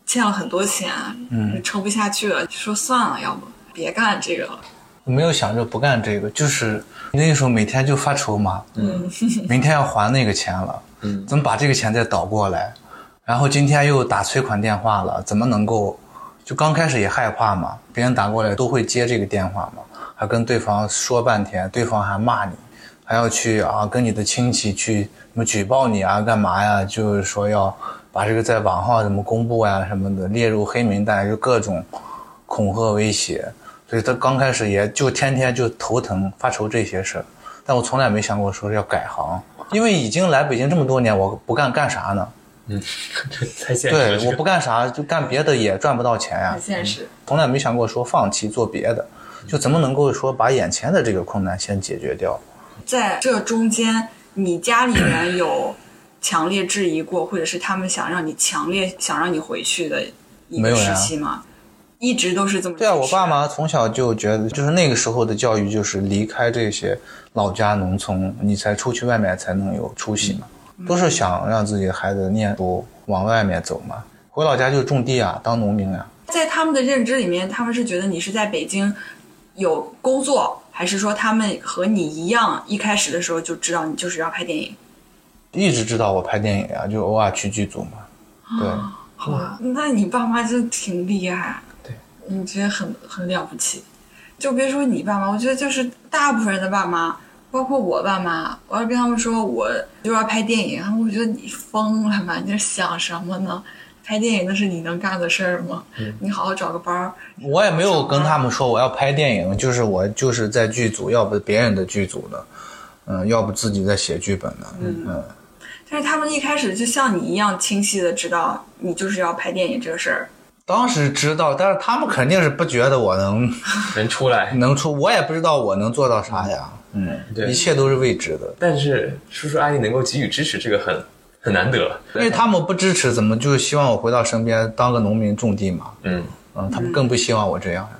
欠了很多钱，嗯，撑不下去了，就说算了，要不别干这个了。没有想着不干这个，就是那时候每天就发愁嘛，嗯，明天要还那个钱了，嗯，怎么把这个钱再倒过来？然后今天又打催款电话了，怎么能够？就刚开始也害怕嘛，别人打过来都会接这个电话嘛，还跟对方说半天，对方还骂你，还要去啊跟你的亲戚去什么举报你啊，干嘛呀？就是说要把这个在网上怎么公布呀什么的列入黑名单，就各种恐吓威胁。所以他刚开始也就天天就头疼发愁这些事儿，但我从来没想过说要改行，因为已经来北京这么多年，我不干干啥呢？嗯，太现实对我不干啥就干别的也赚不到钱呀很，现实。从来没想过说放弃做别的，就怎么能够说把眼前的这个困难先解决掉？在这中间，你家里人有强烈质疑过，或者是他们想让你强烈想让你回去的一个时期吗？一直都是这么对啊，我爸妈从小就觉得，就是那个时候的教育就是离开这些老家农村，你才出去外面才能有出息嘛，都是想让自己的孩子念书往外面走嘛。回老家就种地啊，当农民啊。在他们的认知里面，他们是觉得你是在北京有工作，还是说他们和你一样，一开始的时候就知道你就是要拍电影？一直知道我拍电影啊，就偶尔去剧组嘛。对，好吧，那你爸妈真挺厉害，对，你觉得很很了不起。就别说你爸妈，我觉得就是大部分人的爸妈，包括我爸妈，我要跟他们说我就要拍电影，他们会觉得你疯了吗？你在想什么呢？拍电影那是你能干的事儿吗？你好好找个班儿。我也没有跟他们说我要拍电影，就是我就是在剧组，要不别人的剧组的，嗯，要不自己在写剧本呢，嗯但是他们一开始就像你一样清晰的知道你就是要拍电影这个事儿。当时知道，但是他们肯定是不觉得我能 能出来，能出，我也不知道我能做到啥呀，嗯，对一切都是未知的。但是叔叔阿姨能够给予支持，这个很很难得。因为他们不支持，怎么就希望我回到身边当个农民种地嘛？嗯，嗯，他们更不希望我这样呀。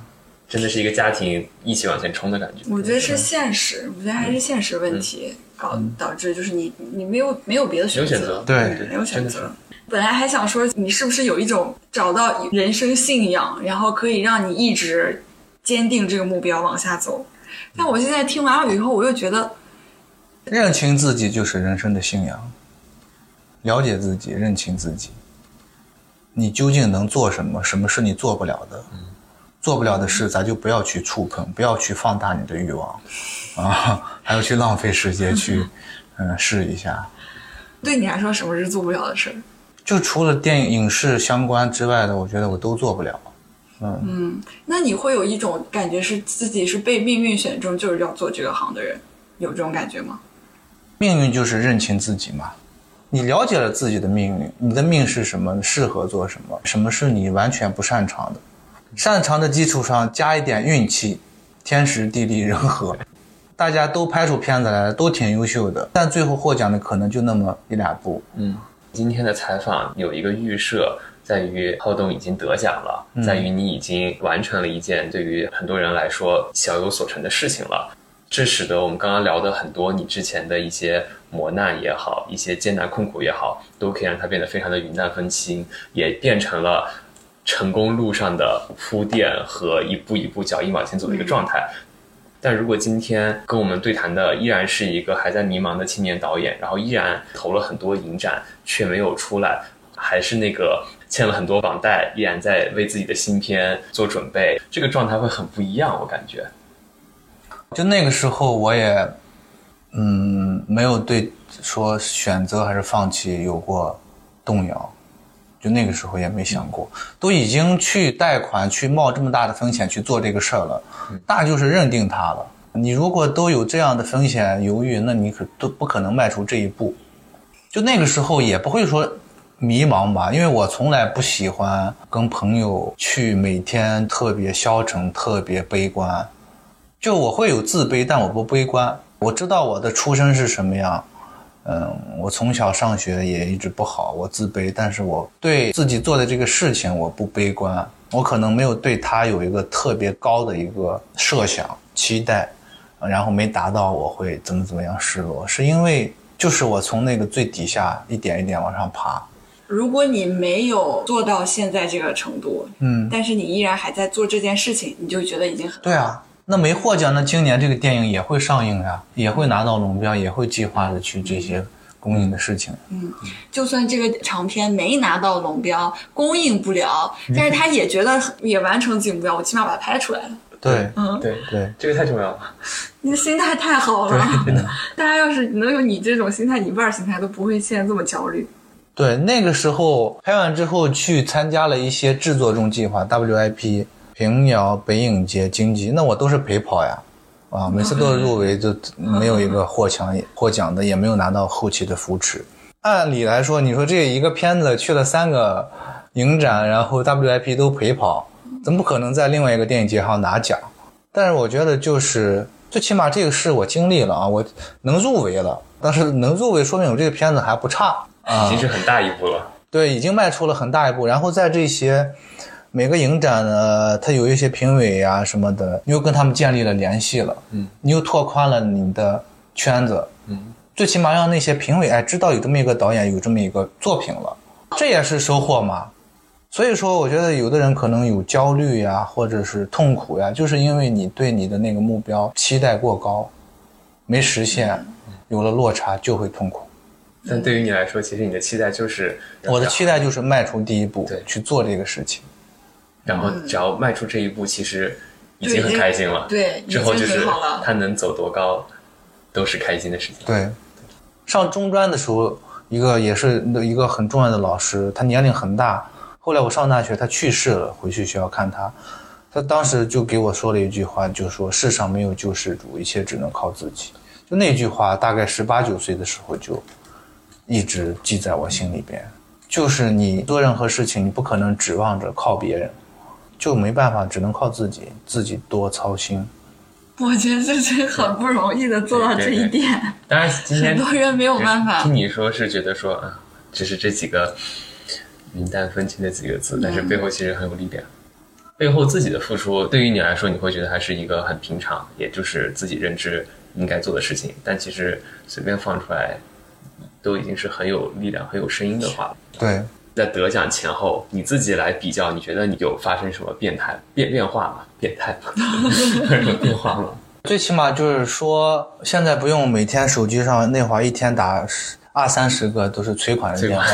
真的是一个家庭一起往前冲的感觉。我觉得是现实，我觉得还是现实问题搞导致就是你你没有没有别的选有选择，对没有选择。本来还想说你是不是有一种找到人生信仰，然后可以让你一直坚定这个目标往下走。但我现在听完了以后，我又觉得认清自己就是人生的信仰，了解自己，认清自己，你究竟能做什么？什么是你做不了的？做不了的事，咱就不要去触碰，不要去放大你的欲望，啊，还要去浪费时间去，嗯，试一下。对你来说什么是做不了的事儿？就除了电影、影视相关之外的，我觉得我都做不了。嗯嗯那你会有一种感觉是自己是被命运选中，就是要做这个行的人，有这种感觉吗？命运就是认清自己嘛。你了解了自己的命运，你的命是什么，适合做什么，什么是你完全不擅长的，擅长的基础上加一点运气，天时地利人和，大家都拍出片子来了，都挺优秀的，但最后获奖的可能就那么一两部。嗯，今天的采访有一个预设，在于浩东已经得奖了，在于你已经完成了一件对于很多人来说小有所成的事情了。这使得我们刚刚聊的很多你之前的一些磨难也好，一些艰难困苦也好，都可以让它变得非常的云淡风轻，也变成了成功路上的铺垫和一步一步脚印往前走的一个状态。但如果今天跟我们对谈的依然是一个还在迷茫的青年导演，然后依然投了很多影展却没有出来，还是那个欠了很多网贷，依然在为自己的新片做准备，这个状态会很不一样，我感觉。就那个时候，我也，嗯，没有对说选择还是放弃有过动摇，就那个时候也没想过，都已经去贷款去冒这么大的风险去做这个事儿了，那就是认定它了。你如果都有这样的风险犹豫，那你可都不可能迈出这一步。就那个时候也不会说迷茫吧，因为我从来不喜欢跟朋友去每天特别消沉、特别悲观。就我会有自卑，但我不悲观。我知道我的出身是什么样，嗯，我从小上学也一直不好，我自卑，但是我对自己做的这个事情我不悲观，我可能没有对他有一个特别高的一个设想期待，然后没达到我会怎么怎么样失落，是因为就是我从那个最底下一点一点往上爬，如果你没有做到现在这个程度，嗯，但是你依然还在做这件事情，你就觉得已经很对啊。那没获奖那今年这个电影也会上映呀、也会拿到龙标，也会计划的去这些公映的事情。嗯就算这个长片没拿到龙标，公映不了，但是他也觉得也完成自己目标，我起码把它拍出来了。对，嗯，对对，这个太重要了。你的心态太好了。大家要是能有你这种心态，一半心态都不会现在这么焦虑。对，那个时候拍完之后去参加了一些制作中计划 WIP、平遥、北影节、京吉，那我都是陪跑呀，啊，每次都是入围，就没有一个获奖获奖的，也没有拿到后期的扶持。按理来说，你说这一个片子去了三个影展，然后 WIP 都陪跑，怎么不可能在另外一个电影节上拿奖？但是我觉得就是最起码这个事我经历了啊，我能入围了。但是能入围，说明我这个片子还不差啊，已经是很大一步了。对，已经迈出了很大一步。然后在这些每个影展呢，它有一些评委啊什么的，你又跟他们建立了联系了，嗯，你又拓宽了你的圈子，嗯，最起码让那些评委哎知道有这么一个导演有这么一个作品了，这也是收获嘛。所以说，我觉得有的人可能有焦虑呀，或者是痛苦呀，就是因为你对你的那个目标期待过高，没实现。有了落差就会痛苦，但对于你来说，其实你的期待就是我的期待就是迈出第一步，对，去做这个事情，然后只要迈出这一步，其实已经很开心了。对，之后就是他能走多高，都是开心的事情。对，上中专的时候，一个也是一个很重要的老师，他年龄很大，后来我上大学他去世了，回去学校看他，他当时就给我说了一句话，就说世上没有救世主，一切只能靠自己。就那句话，大概十八九岁的时候就一直记在我心里边。就是你做任何事情，你不可能指望着靠别人，就没办法，只能靠自己，自己多操心。我觉得这是很不容易的做到这一点。当然，今天很多人没有办法。听你说是觉得说啊，只是这几个云淡风轻的几个字，但是背后其实很有力量。背后自己的付出，对于你来说，你会觉得还是一个很平常，也就是自己认知。应该做的事情，但其实随便放出来，都已经是很有力量、很有声音的话了。对，在得奖前后，你自己来比较，你觉得你有发生什么变态变变化吗？变态吗？什么变化吗？最起码就是说，现在不用每天手机上那会儿一天打二三十个都是催款的电话。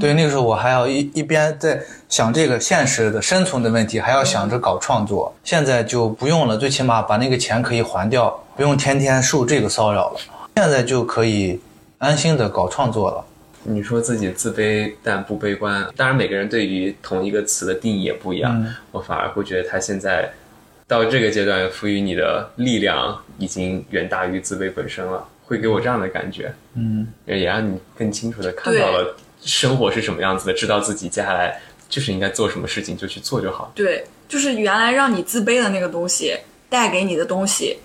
对，那个时候我还要一一边在想这个现实的生存的问题，还要想着搞创作。现在就不用了，最起码把那个钱可以还掉。不用天天受这个骚扰了，现在就可以安心的搞创作了。你说自己自卑但不悲观，当然每个人对于同一个词的定义也不一样。我反而会觉得他现在到这个阶段赋予你的力量已经远大于自卑本身了，会给我这样的感觉。嗯，也让你更清楚的看到了生活是什么样子的，知道自己接下来就是应该做什么事情就去做就好。对，就是原来让你自卑的那个东西带给你的东西。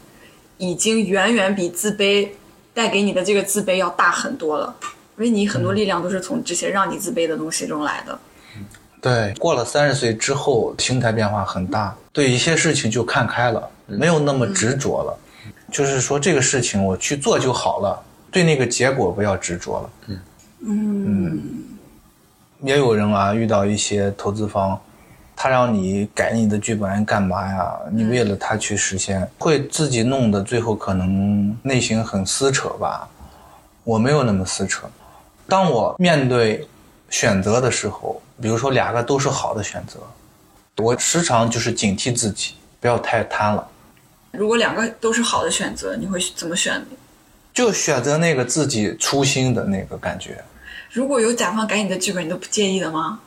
已经远远比自卑带给你的这个自卑要大很多了，因为你很多力量都是从这些让你自卑的东西中来的。对，过了三十岁之后，心态变化很大，对一些事情就看开了，没有那么执着了。就是说，这个事情我去做就好了，对那个结果不要执着了。嗯嗯，也有人啊，遇到一些投资方。他让你改你的剧本干嘛呀？你为了他去实现，会自己弄得最后可能内心很撕扯吧？我没有那么撕扯。当我面对选择的时候，比如说两个都是好的选择，我时常就是警惕自己不要太贪了。如果两个都是好的选择，你会怎么选？就选择那个自己初心的那个感觉。如果有甲方改你的剧本，你都不介意的吗？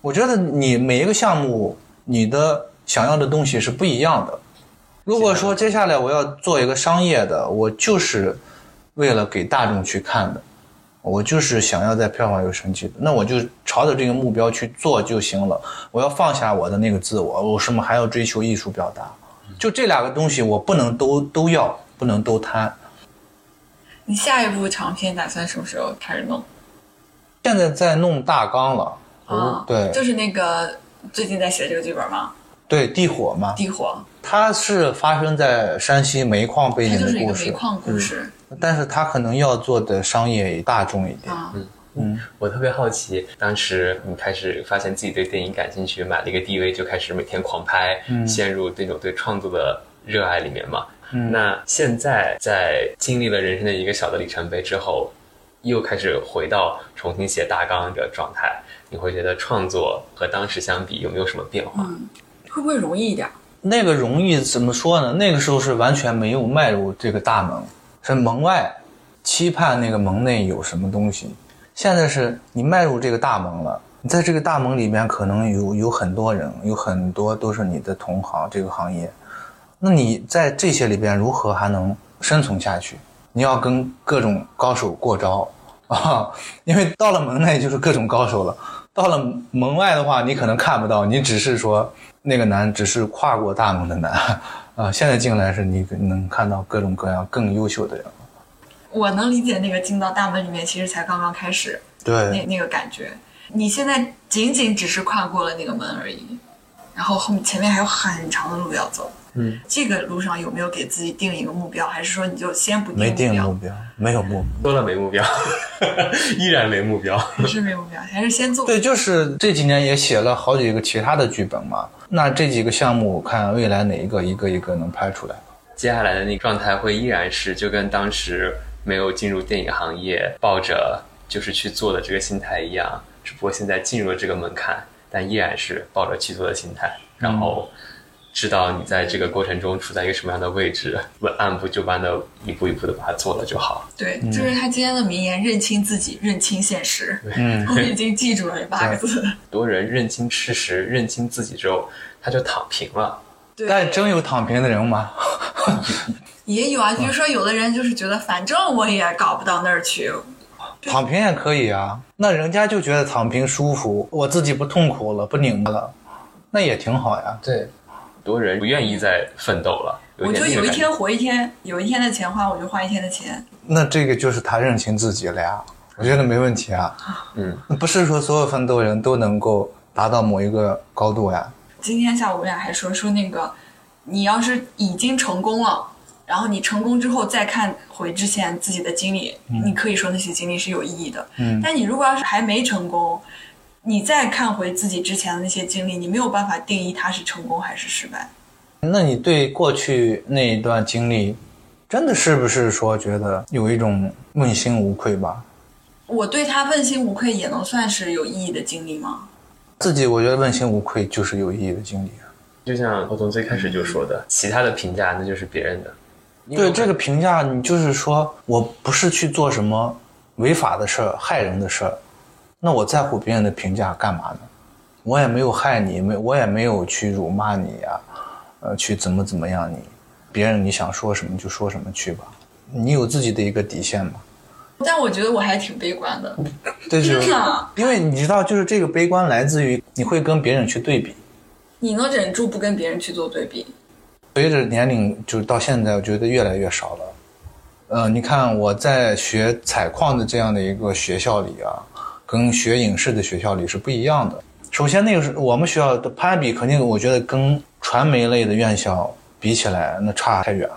我觉得你每一个项目，你的想要的东西是不一样的。如果说接下来我要做一个商业的，我就是为了给大众去看的，我就是想要在票房有成绩，那我就朝着这个目标去做就行了。我要放下我的那个自我，我什么还要追求艺术表达？就这两个东西，我不能都都要，不能都贪。你下一部长片打算什么时候开始弄？现在在弄大纲了。啊，对，就是那个最近在写这个剧本吗？对，地火嘛。地火，它是发生在山西煤矿背景的故事。煤矿故事。但是他可能要做的商业大众一点。嗯嗯，我特别好奇，当时你开始发现自己对电影感兴趣，买了一个 DV 就开始每天狂拍，陷入那种对创作的热爱里面嘛。嗯。那现在在经历了人生的一个小的里程碑之后，又开始回到重新写大纲的状态。你会觉得创作和当时相比有没有什么变化？会不会容易一点？那个容易怎么说呢？那个时候是完全没有迈入这个大门，是门外期盼那个门内有什么东西。现在是你迈入这个大门了，你在这个大门里面可能有有很多人，有很多都是你的同行这个行业。那你在这些里边如何还能生存下去？你要跟各种高手过招。啊，因为到了门内就是各种高手了。到了门外的话，你可能看不到，你只是说那个难，只是跨过大门的难啊。现在进来是你能看到各种各样更优秀的人。我能理解那个进到大门里面，其实才刚刚开始，对，那那个感觉。你现在仅仅只是跨过了那个门而已，然后后面前面还有很长的路要走。嗯，这个路上有没有给自己定一个目标，还是说你就先不定没定目目标，没有目标，说了没目标，依然没目标，还是没目标，还是先做？对，就是这几年也写了好几个其他的剧本嘛。那这几个项目，看未来哪一个一个一个能拍出来。接下来的那个状态会依然是就跟当时没有进入电影行业，抱着就是去做的这个心态一样，只不过现在进入了这个门槛，但依然是抱着去做的心态，然后。知道你在这个过程中处在一个什么样的位置，我按部就班的一步一步的把它做了就好。对，就是他今天的名言：认清自己，认清现实。嗯，我已经记住了这八个字。很多人认清事实、认清自己之后，他就躺平了。对，但真有躺平的人吗？也有啊，比如说有的人就是觉得，反正我也搞不到那儿去，躺平也可以啊。那人家就觉得躺平舒服，我自己不痛苦了，不拧巴了，那也挺好呀。对。多人不愿意再奋斗了，我就有一天活一天，有一天的钱花，我就花一天的钱。那这个就是他认清自己了呀，我觉得没问题啊。嗯，不是说所有奋斗人都能够达到某一个高度呀。今天下午我俩还说说那个，你要是已经成功了，然后你成功之后再看回之前自己的经历，你可以说那些经历是有意义的。嗯，但你如果要是还没成功。你再看回自己之前的那些经历，你没有办法定义它是成功还是失败。那你对过去那一段经历，真的是不是说觉得有一种问心无愧吧？我对他问心无愧，也能算是有意义的经历吗？自己我觉得问心无愧就是有意义的经历。就像我从最开始就说的，其他的评价那就是别人的。对这个评价，你就是说我不是去做什么违法的事儿、害人的事儿。那我在乎别人的评价干嘛呢？我也没有害你，没我也没有去辱骂你呀，呃，去怎么怎么样你，别人你想说什么就说什么去吧，你有自己的一个底线嘛。但我觉得我还挺悲观的，真的，因为你知道，就是这个悲观来自于你会跟别人去对比。你能忍住不跟别人去做对比？随着年龄就是到现在，我觉得越来越少了。呃，你看我在学采矿的这样的一个学校里啊。跟学影视的学校里是不一样的。首先，那个是我们学校的攀比，肯定我觉得跟传媒类的院校比起来，那差太远了。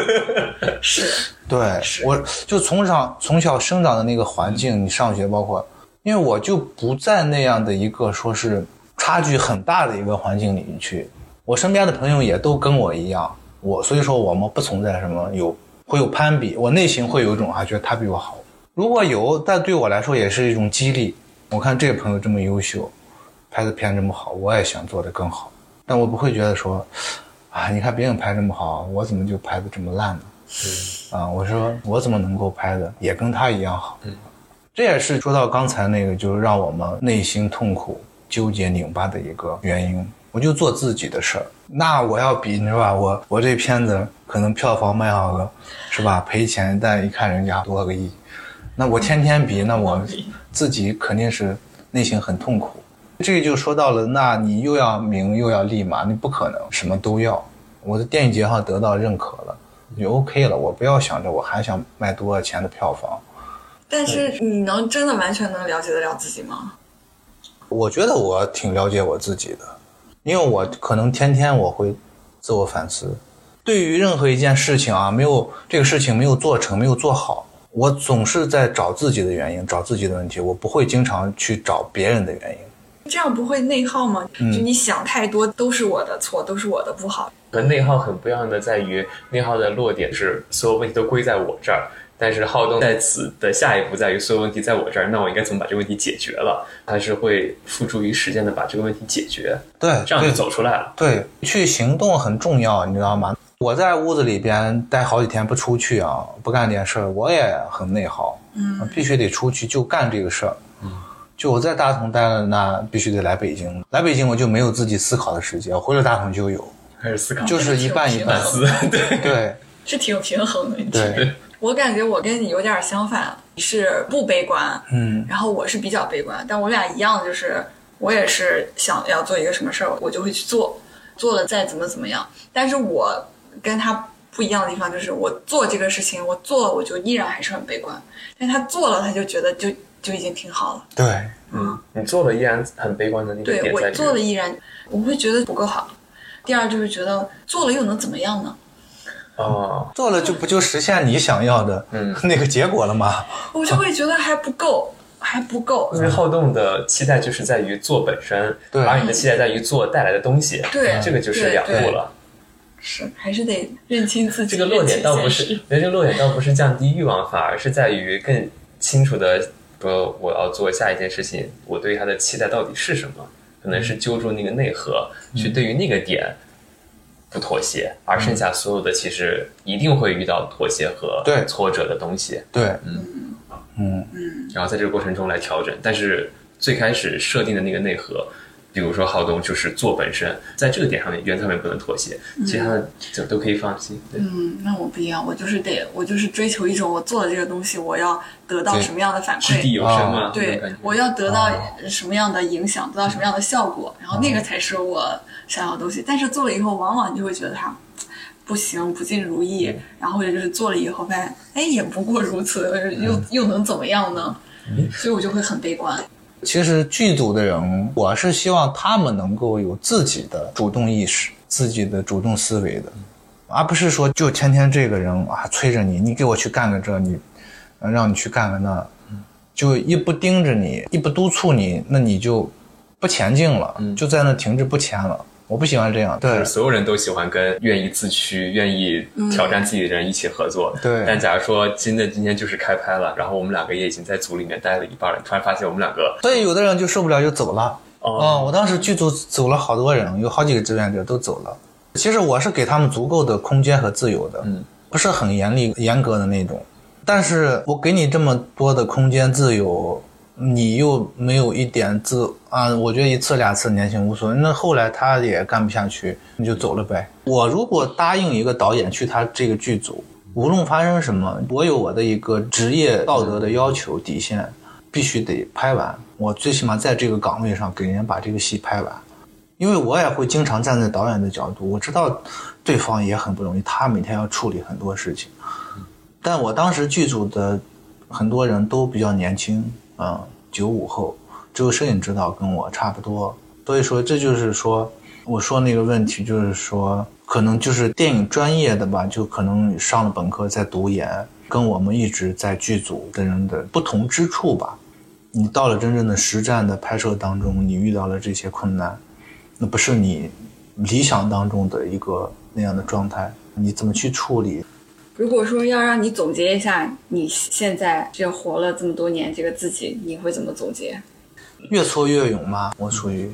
是，对，我就从小从小生长的那个环境，你上学包括，因为我就不在那样的一个说是差距很大的一个环境里去。我身边的朋友也都跟我一样，我所以说我们不存在什么有会有攀比，我内心会有一种啊，觉得他比我好。如果有，但对我来说也是一种激励。我看这个朋友这么优秀，拍的片这么好，我也想做的更好。但我不会觉得说，啊，你看别人拍这么好，我怎么就拍的这么烂呢？嗯，啊，我说我怎么能够拍的也跟他一样好？嗯，这也是说到刚才那个，就是让我们内心痛苦、纠结、拧巴的一个原因。我就做自己的事儿。那我要比，你说吧，我我这片子可能票房卖好了，是吧？赔钱，但一看人家多个亿。那我天天比，那我自己肯定是内心很痛苦。这个就说到了，那你又要名又要利嘛，你不可能什么都要。我的电影节上得到认可了，就 OK 了。我不要想着我还想卖多少钱的票房。但是你能真的完全能了解得了自己吗？我觉得我挺了解我自己的，因为我可能天天我会自我反思。对于任何一件事情啊，没有这个事情没有做成，没有做好。我总是在找自己的原因，找自己的问题，我不会经常去找别人的原因。这样不会内耗吗？就你想太多，都是我的错，都是我的不好。和内耗很不一样的在于，内耗的落点是所有问题都归在我这儿，但是好动在此的下一步在于所有问题在我这儿，那我应该怎么把这个问题解决了？还是会付诸于实践的把这个问题解决？对，这样就走出来了。对，去行动很重要，你知道吗？我在屋子里边待好几天不出去啊，不干点事儿，我也很内耗。嗯，必须得出去就干这个事儿。嗯，就我在大同待了，那必须得来北京。来北京我就没有自己思考的时间，回了大同就有，开始思考，就是一半一半。对对，是挺平衡的。对，我感觉我跟你有点相反。你是不悲观，嗯，然后我是比较悲观，但我俩一样，就是我也是想要做一个什么事儿，我就会去做，做了再怎么怎么样。但是我跟他不一样的地方就是，我做这个事情，我做了我就依然还是很悲观，但他做了他就觉得就就已经挺好了。对，嗯，你做了依然很悲观的那个对我做了依然我会觉得不够好。第二就是觉得做了又能怎么样呢？哦，做了就不就实现你想要的嗯 那个结果了吗？我就会觉得还不够，还不够。因为好动的期待就是在于做本身，对而你的期待在于做带来的东西，对这个就是两步了。是还是得认清自己。这个落点倒不是，认清现实我觉得这个落点倒不是降低欲望，反而是在于更清楚的不我要做下一件事情，我对他的期待到底是什么？可能是揪住那个内核，去对于那个点不妥协，而剩下所有的其实一定会遇到妥协和对挫折的东西，对，嗯嗯嗯然后在这个过程中来调整。但是最开始设定的那个内核。比如说好动就是做本身，在这个点上面原则上面不能妥协，其他的就都可以放心。对，嗯，那我不一样，我就是得，我就是追求一种我做了这个东西，我要得到什么样的反掷地馈，有声嘛，对我要得到什么样的影响，得到什么样的效果，然后那个才是我想要的东西。但是做了以后，往往你就会觉得它不行，不尽如意，然后或者就是做了以后发现，哎，也不过如此，又又能怎么样呢？所以我就会很悲观。其实剧组的人，我是希望他们能够有自己的主动意识、自己的主动思维的，而不是说就天天这个人啊催着你，你给我去干个这，你呃让你去干个那，就一不盯着你，一不督促你，那你就不前进了，就在那停滞不前了。我不喜欢这样，对就是所有人都喜欢跟愿意自驱、愿意挑战自己的人一起合作。对但假如说真的今天就是开拍了，然后我们两个也已经在组里面待了一半了，突然发现我们两个所以有的人就受不了就走了。哦嗯，我当时剧组走了好多人，有好几个志愿者都走了。其实我是给他们足够的空间和自由的，嗯，不是很严厉严格的那种。但是我给你这么多的空间自由，你又没有一点自啊，我觉得一次两次年轻无所谓。那后来他也干不下去，你就走了呗。我如果答应一个导演去他这个剧组，无论发生什么，我有我的一个职业道德的要求底线，必须得拍完。我最起码在这个岗位上给人家把这个戏拍完。因为我也会经常站在导演的角度，我知道对方也很不容易，他每天要处理很多事情。但我当时剧组的很多人都比较年轻，嗯、九五后，只有摄影指导跟我差不多，所以说这就是说，我说那个问题就是说，可能就是电影专业的吧，就可能上了本科在读研，跟我们一直在剧组的人的不同之处吧。你到了真正的实战的拍摄当中，你遇到了这些困难，那不是你理想当中的一个那样的状态，你怎么去处理？如果说要让你总结一下你现在这活了这么多年这个自己，你会怎么总结？越挫越勇吗，我属于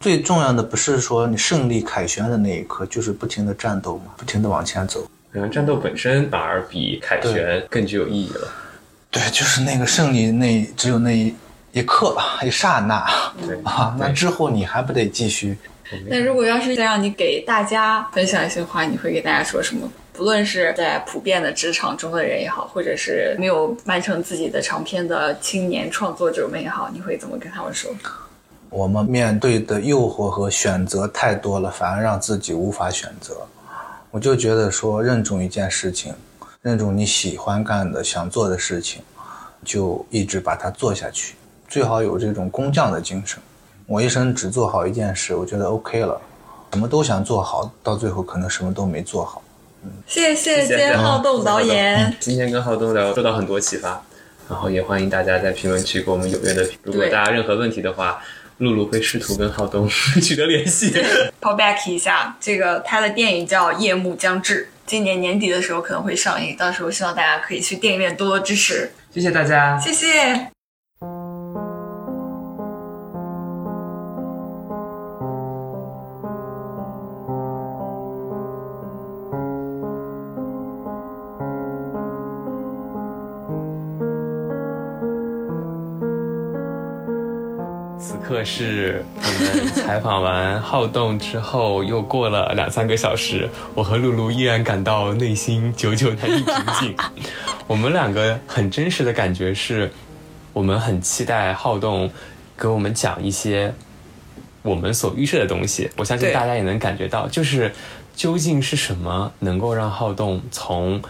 最重要的不是说你胜利凯旋的那一刻，就是不停的战斗嘛，不停的往前走。可能战斗本身反而比凯旋更具有意义了。对，就是那个胜利那只有那一一刻一刹那对啊，那之后你还不得继续？那如果要是再让你给大家分享一些话，你会给大家说什么？不论是在普遍的职场中的人也好，或者是没有完成自己的长篇的青年创作者们也好，你会怎么跟他们说？我们面对的诱惑和选择太多了，反而让自己无法选择。我就觉得说，认准一件事情，认准你喜欢干的、想做的事情，就一直把它做下去。最好有这种工匠的精神。我一生只做好一件事，我觉得 OK 了。什么都想做好，到最后可能什么都没做好。谢谢兼好动导演。今天跟浩东聊，受到很多启发，然后也欢迎大家在评论区给我们踊跃的。如果大家任何问题的话，露露会试图跟浩东 取得联系。call back 一下，这个他的电影叫《夜幕将至》，今年年底的时候可能会上映，到时候希望大家可以去电影院多多支持，谢谢大家。谢谢。此刻是我们采访完好动之后，又过了两三个小时，我和露露依然感到内心久久难以平静。我们两个很真实的感觉是，我们很期待好动给我们讲一些我们所预设的东西。我相信大家也能感觉到，就是究竟是什么能够让好动从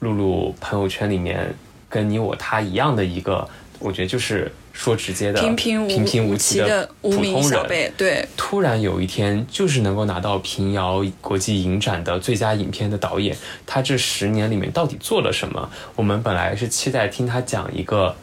露露朋友圈里面跟你我他一样的一个，我觉得就是说直接的平平无平平无奇奇的普通人。对突然有一天，就是能够拿到平遥国际影展的最佳影片的导演，他这十年里面到底做了什么？我们本来是期待听他讲一个，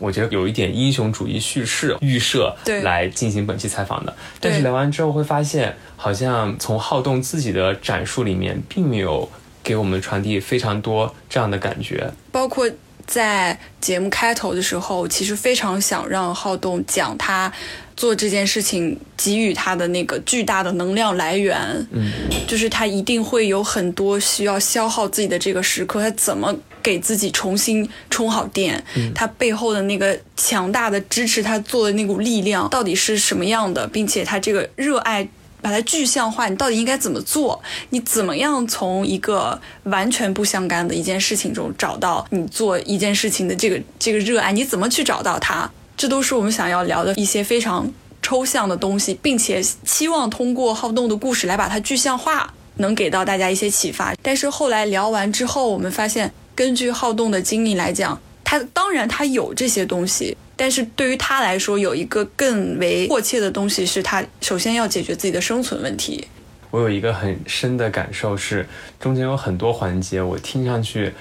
我觉得有一点英雄主义叙事预设来进行本期采访的，但是聊完之后会发现，好像从好动自己的展述里面，并没有给我们传递非常多这样的感觉。包括在节目开头的时候，其实非常想让浩动讲他做这件事情给予他的那个巨大的能量来源，嗯，就是他一定会有很多需要消耗自己的这个时刻，他怎么给自己重新充好电？他背后的那个强大的支持他做的那股力量到底是什么样的，并且他这个热爱。把它具象化，你到底应该怎么做？你怎么样从一个完全不相干的一件事情中找到你做一件事情的这个这个热爱？你怎么去找到它？这都是我们想要聊的一些非常抽象的东西，并且期望通过好动的故事来把它具象化，能给到大家一些启发。但是后来聊完之后，我们发现，根据好动的经历来讲，他当然他有这些东西，但是对于他来说，有一个更为迫切的东西是他首先要解决自己的生存问题。我有一个很深的感受是，中间有很多环节，我听上去，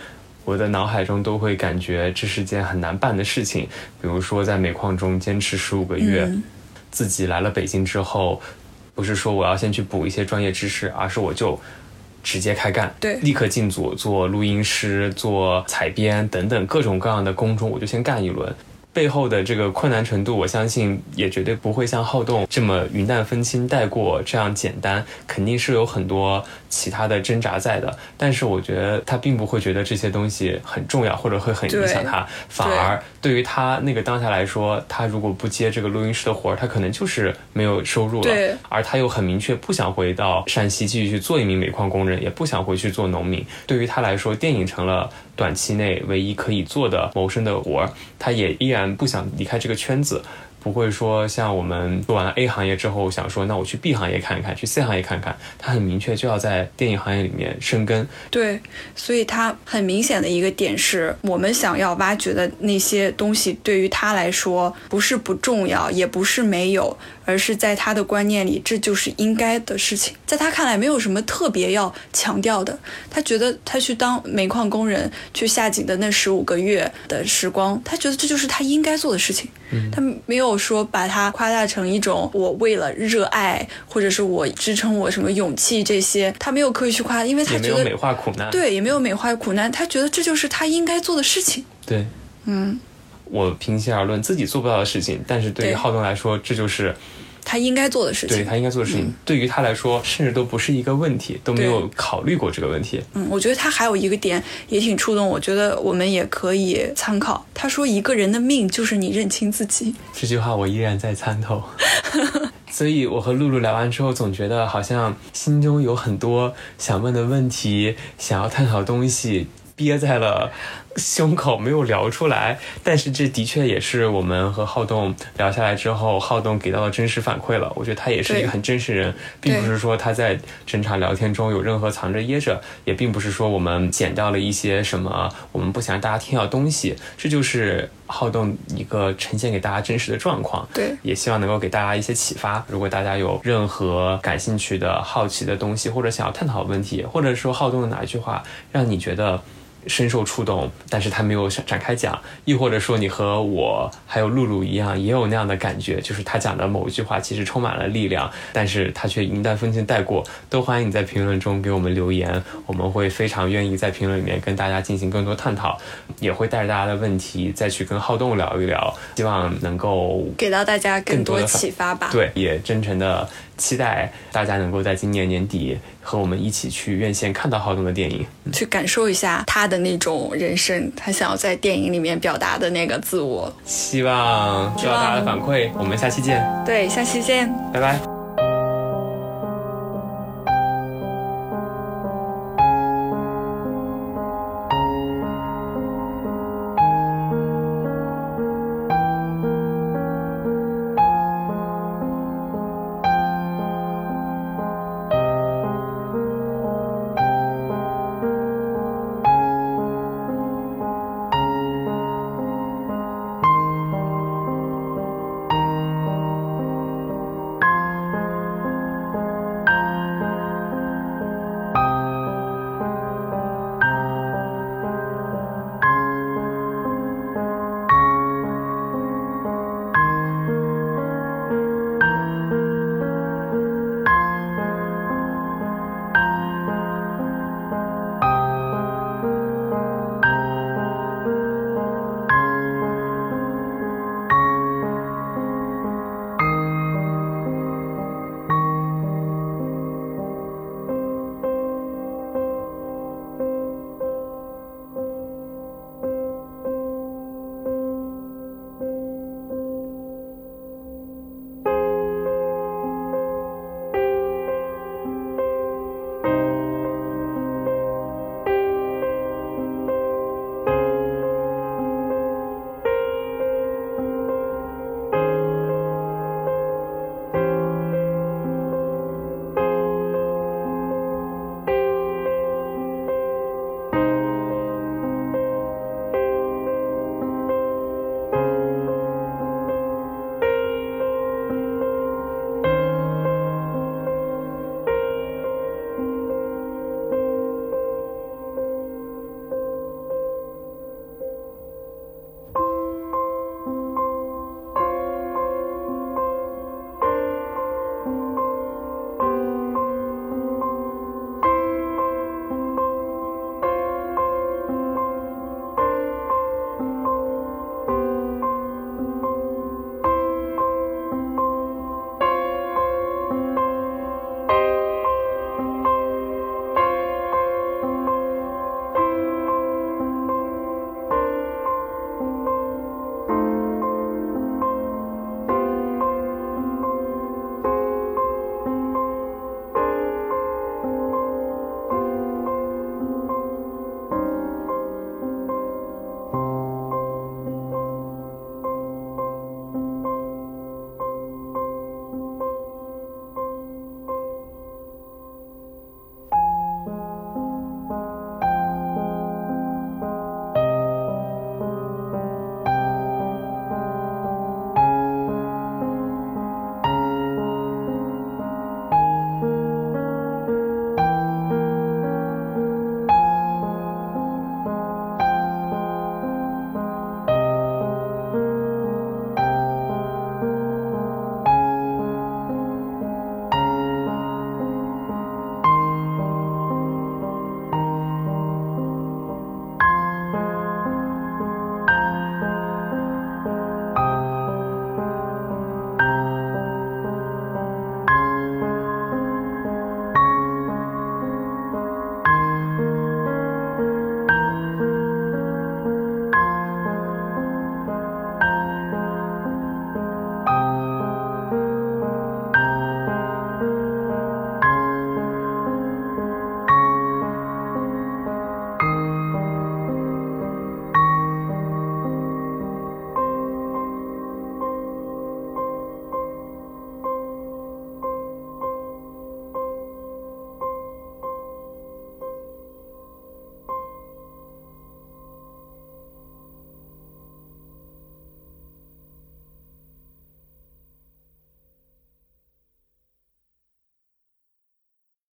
我的脑海中都会感觉这是件很难办的事情。比如说，在煤矿中坚持十五个月，嗯自己来了北京之后，不是说我要先去补一些专业知识，而是我就直接开干，对立刻进组做录音师、做采编等等各种各样的工种，我就先干一轮。背后的这个困难程度，我相信也绝对不会像好动这么云淡风轻带过这样简单，肯定是有很多其他的挣扎在的。但是我觉得他并不会觉得这些东西很重要，或者会很影响他，反而对于他那个当下来说，他如果不接这个录音师的活儿，他可能就是没有收入了。而他又很明确不想回到山西继续去做一名煤矿工人，也不想回去做农民。对于他来说，电影成了短期内唯一可以做的谋生的活儿，他也依然不想离开这个圈子。不会说像我们做完了 A 行业之后，想说那我去 B 行业看一看，去 C 行业看看。他很明确就要在电影行业里面生根。对，所以他很明显的一个点是，我们想要挖掘的那些东西，对于他来说不是不重要，也不是没有，而是在他的观念里，这就是应该的事情。在他看来，没有什么特别要强调的。他觉得他去当煤矿工人，去下井的那十五个月的时光，他觉得这就是他应该做的事情。嗯他没有说把它夸大成一种我为了热爱，或者是我支撑我什么勇气这些，他没有刻意去夸，因为他觉得美化苦难。对，也没有美化苦难，他觉得这就是他应该做的事情。对，嗯，我平心而论，自己做不到的事情，但是对于浩东来说，这就是他应该做的事情。对他应该做的事情。对于他来说，甚至都不是一个问题，都没有考虑过这个问题。嗯，我觉得他还有一个点也挺触动，我觉得我们也可以参考。他说：“一个人的命就是你认清自己。这句话我依然在参透。所以，我和露露聊完之后，总觉得好像心中有很多想问的问题，想要探讨的东西憋在了胸口，没有聊出来。但是，这的确也是我们和浩动聊下来之后，浩动给到的真实反馈了。我觉得他也是一个很真实人，并不是说他在整场聊天中有任何藏着掖着，也并不是说我们捡到了一些什么我们不想让大家听到的东西。这就是浩动一个呈现给大家真实的状况。对。也希望能够给大家一些启发。如果大家有任何感兴趣的好奇的东西，或者想要探讨的问题，或者说浩动的哪一句话让你觉得深受触动，但是他没有展开讲，亦或者说你和我还有露露一样，也有那样的感觉，就是他讲的某一句话其实充满了力量，但是他却云淡风轻带过，都欢迎你在评论中给我们留言，我们会非常愿意在评论里面跟大家进行更多探讨，也会带着大家的问题再去跟好动聊一聊，希望能够”给到大家更多启发吧。对，也真诚的期待大家能够在今年年底和我们一起去院线看到浩东的电影。去感受一下他的那种人生，他想要在电影里面表达的那个自我。希望收到大家的反馈，我们下期见，对，下期见。拜拜。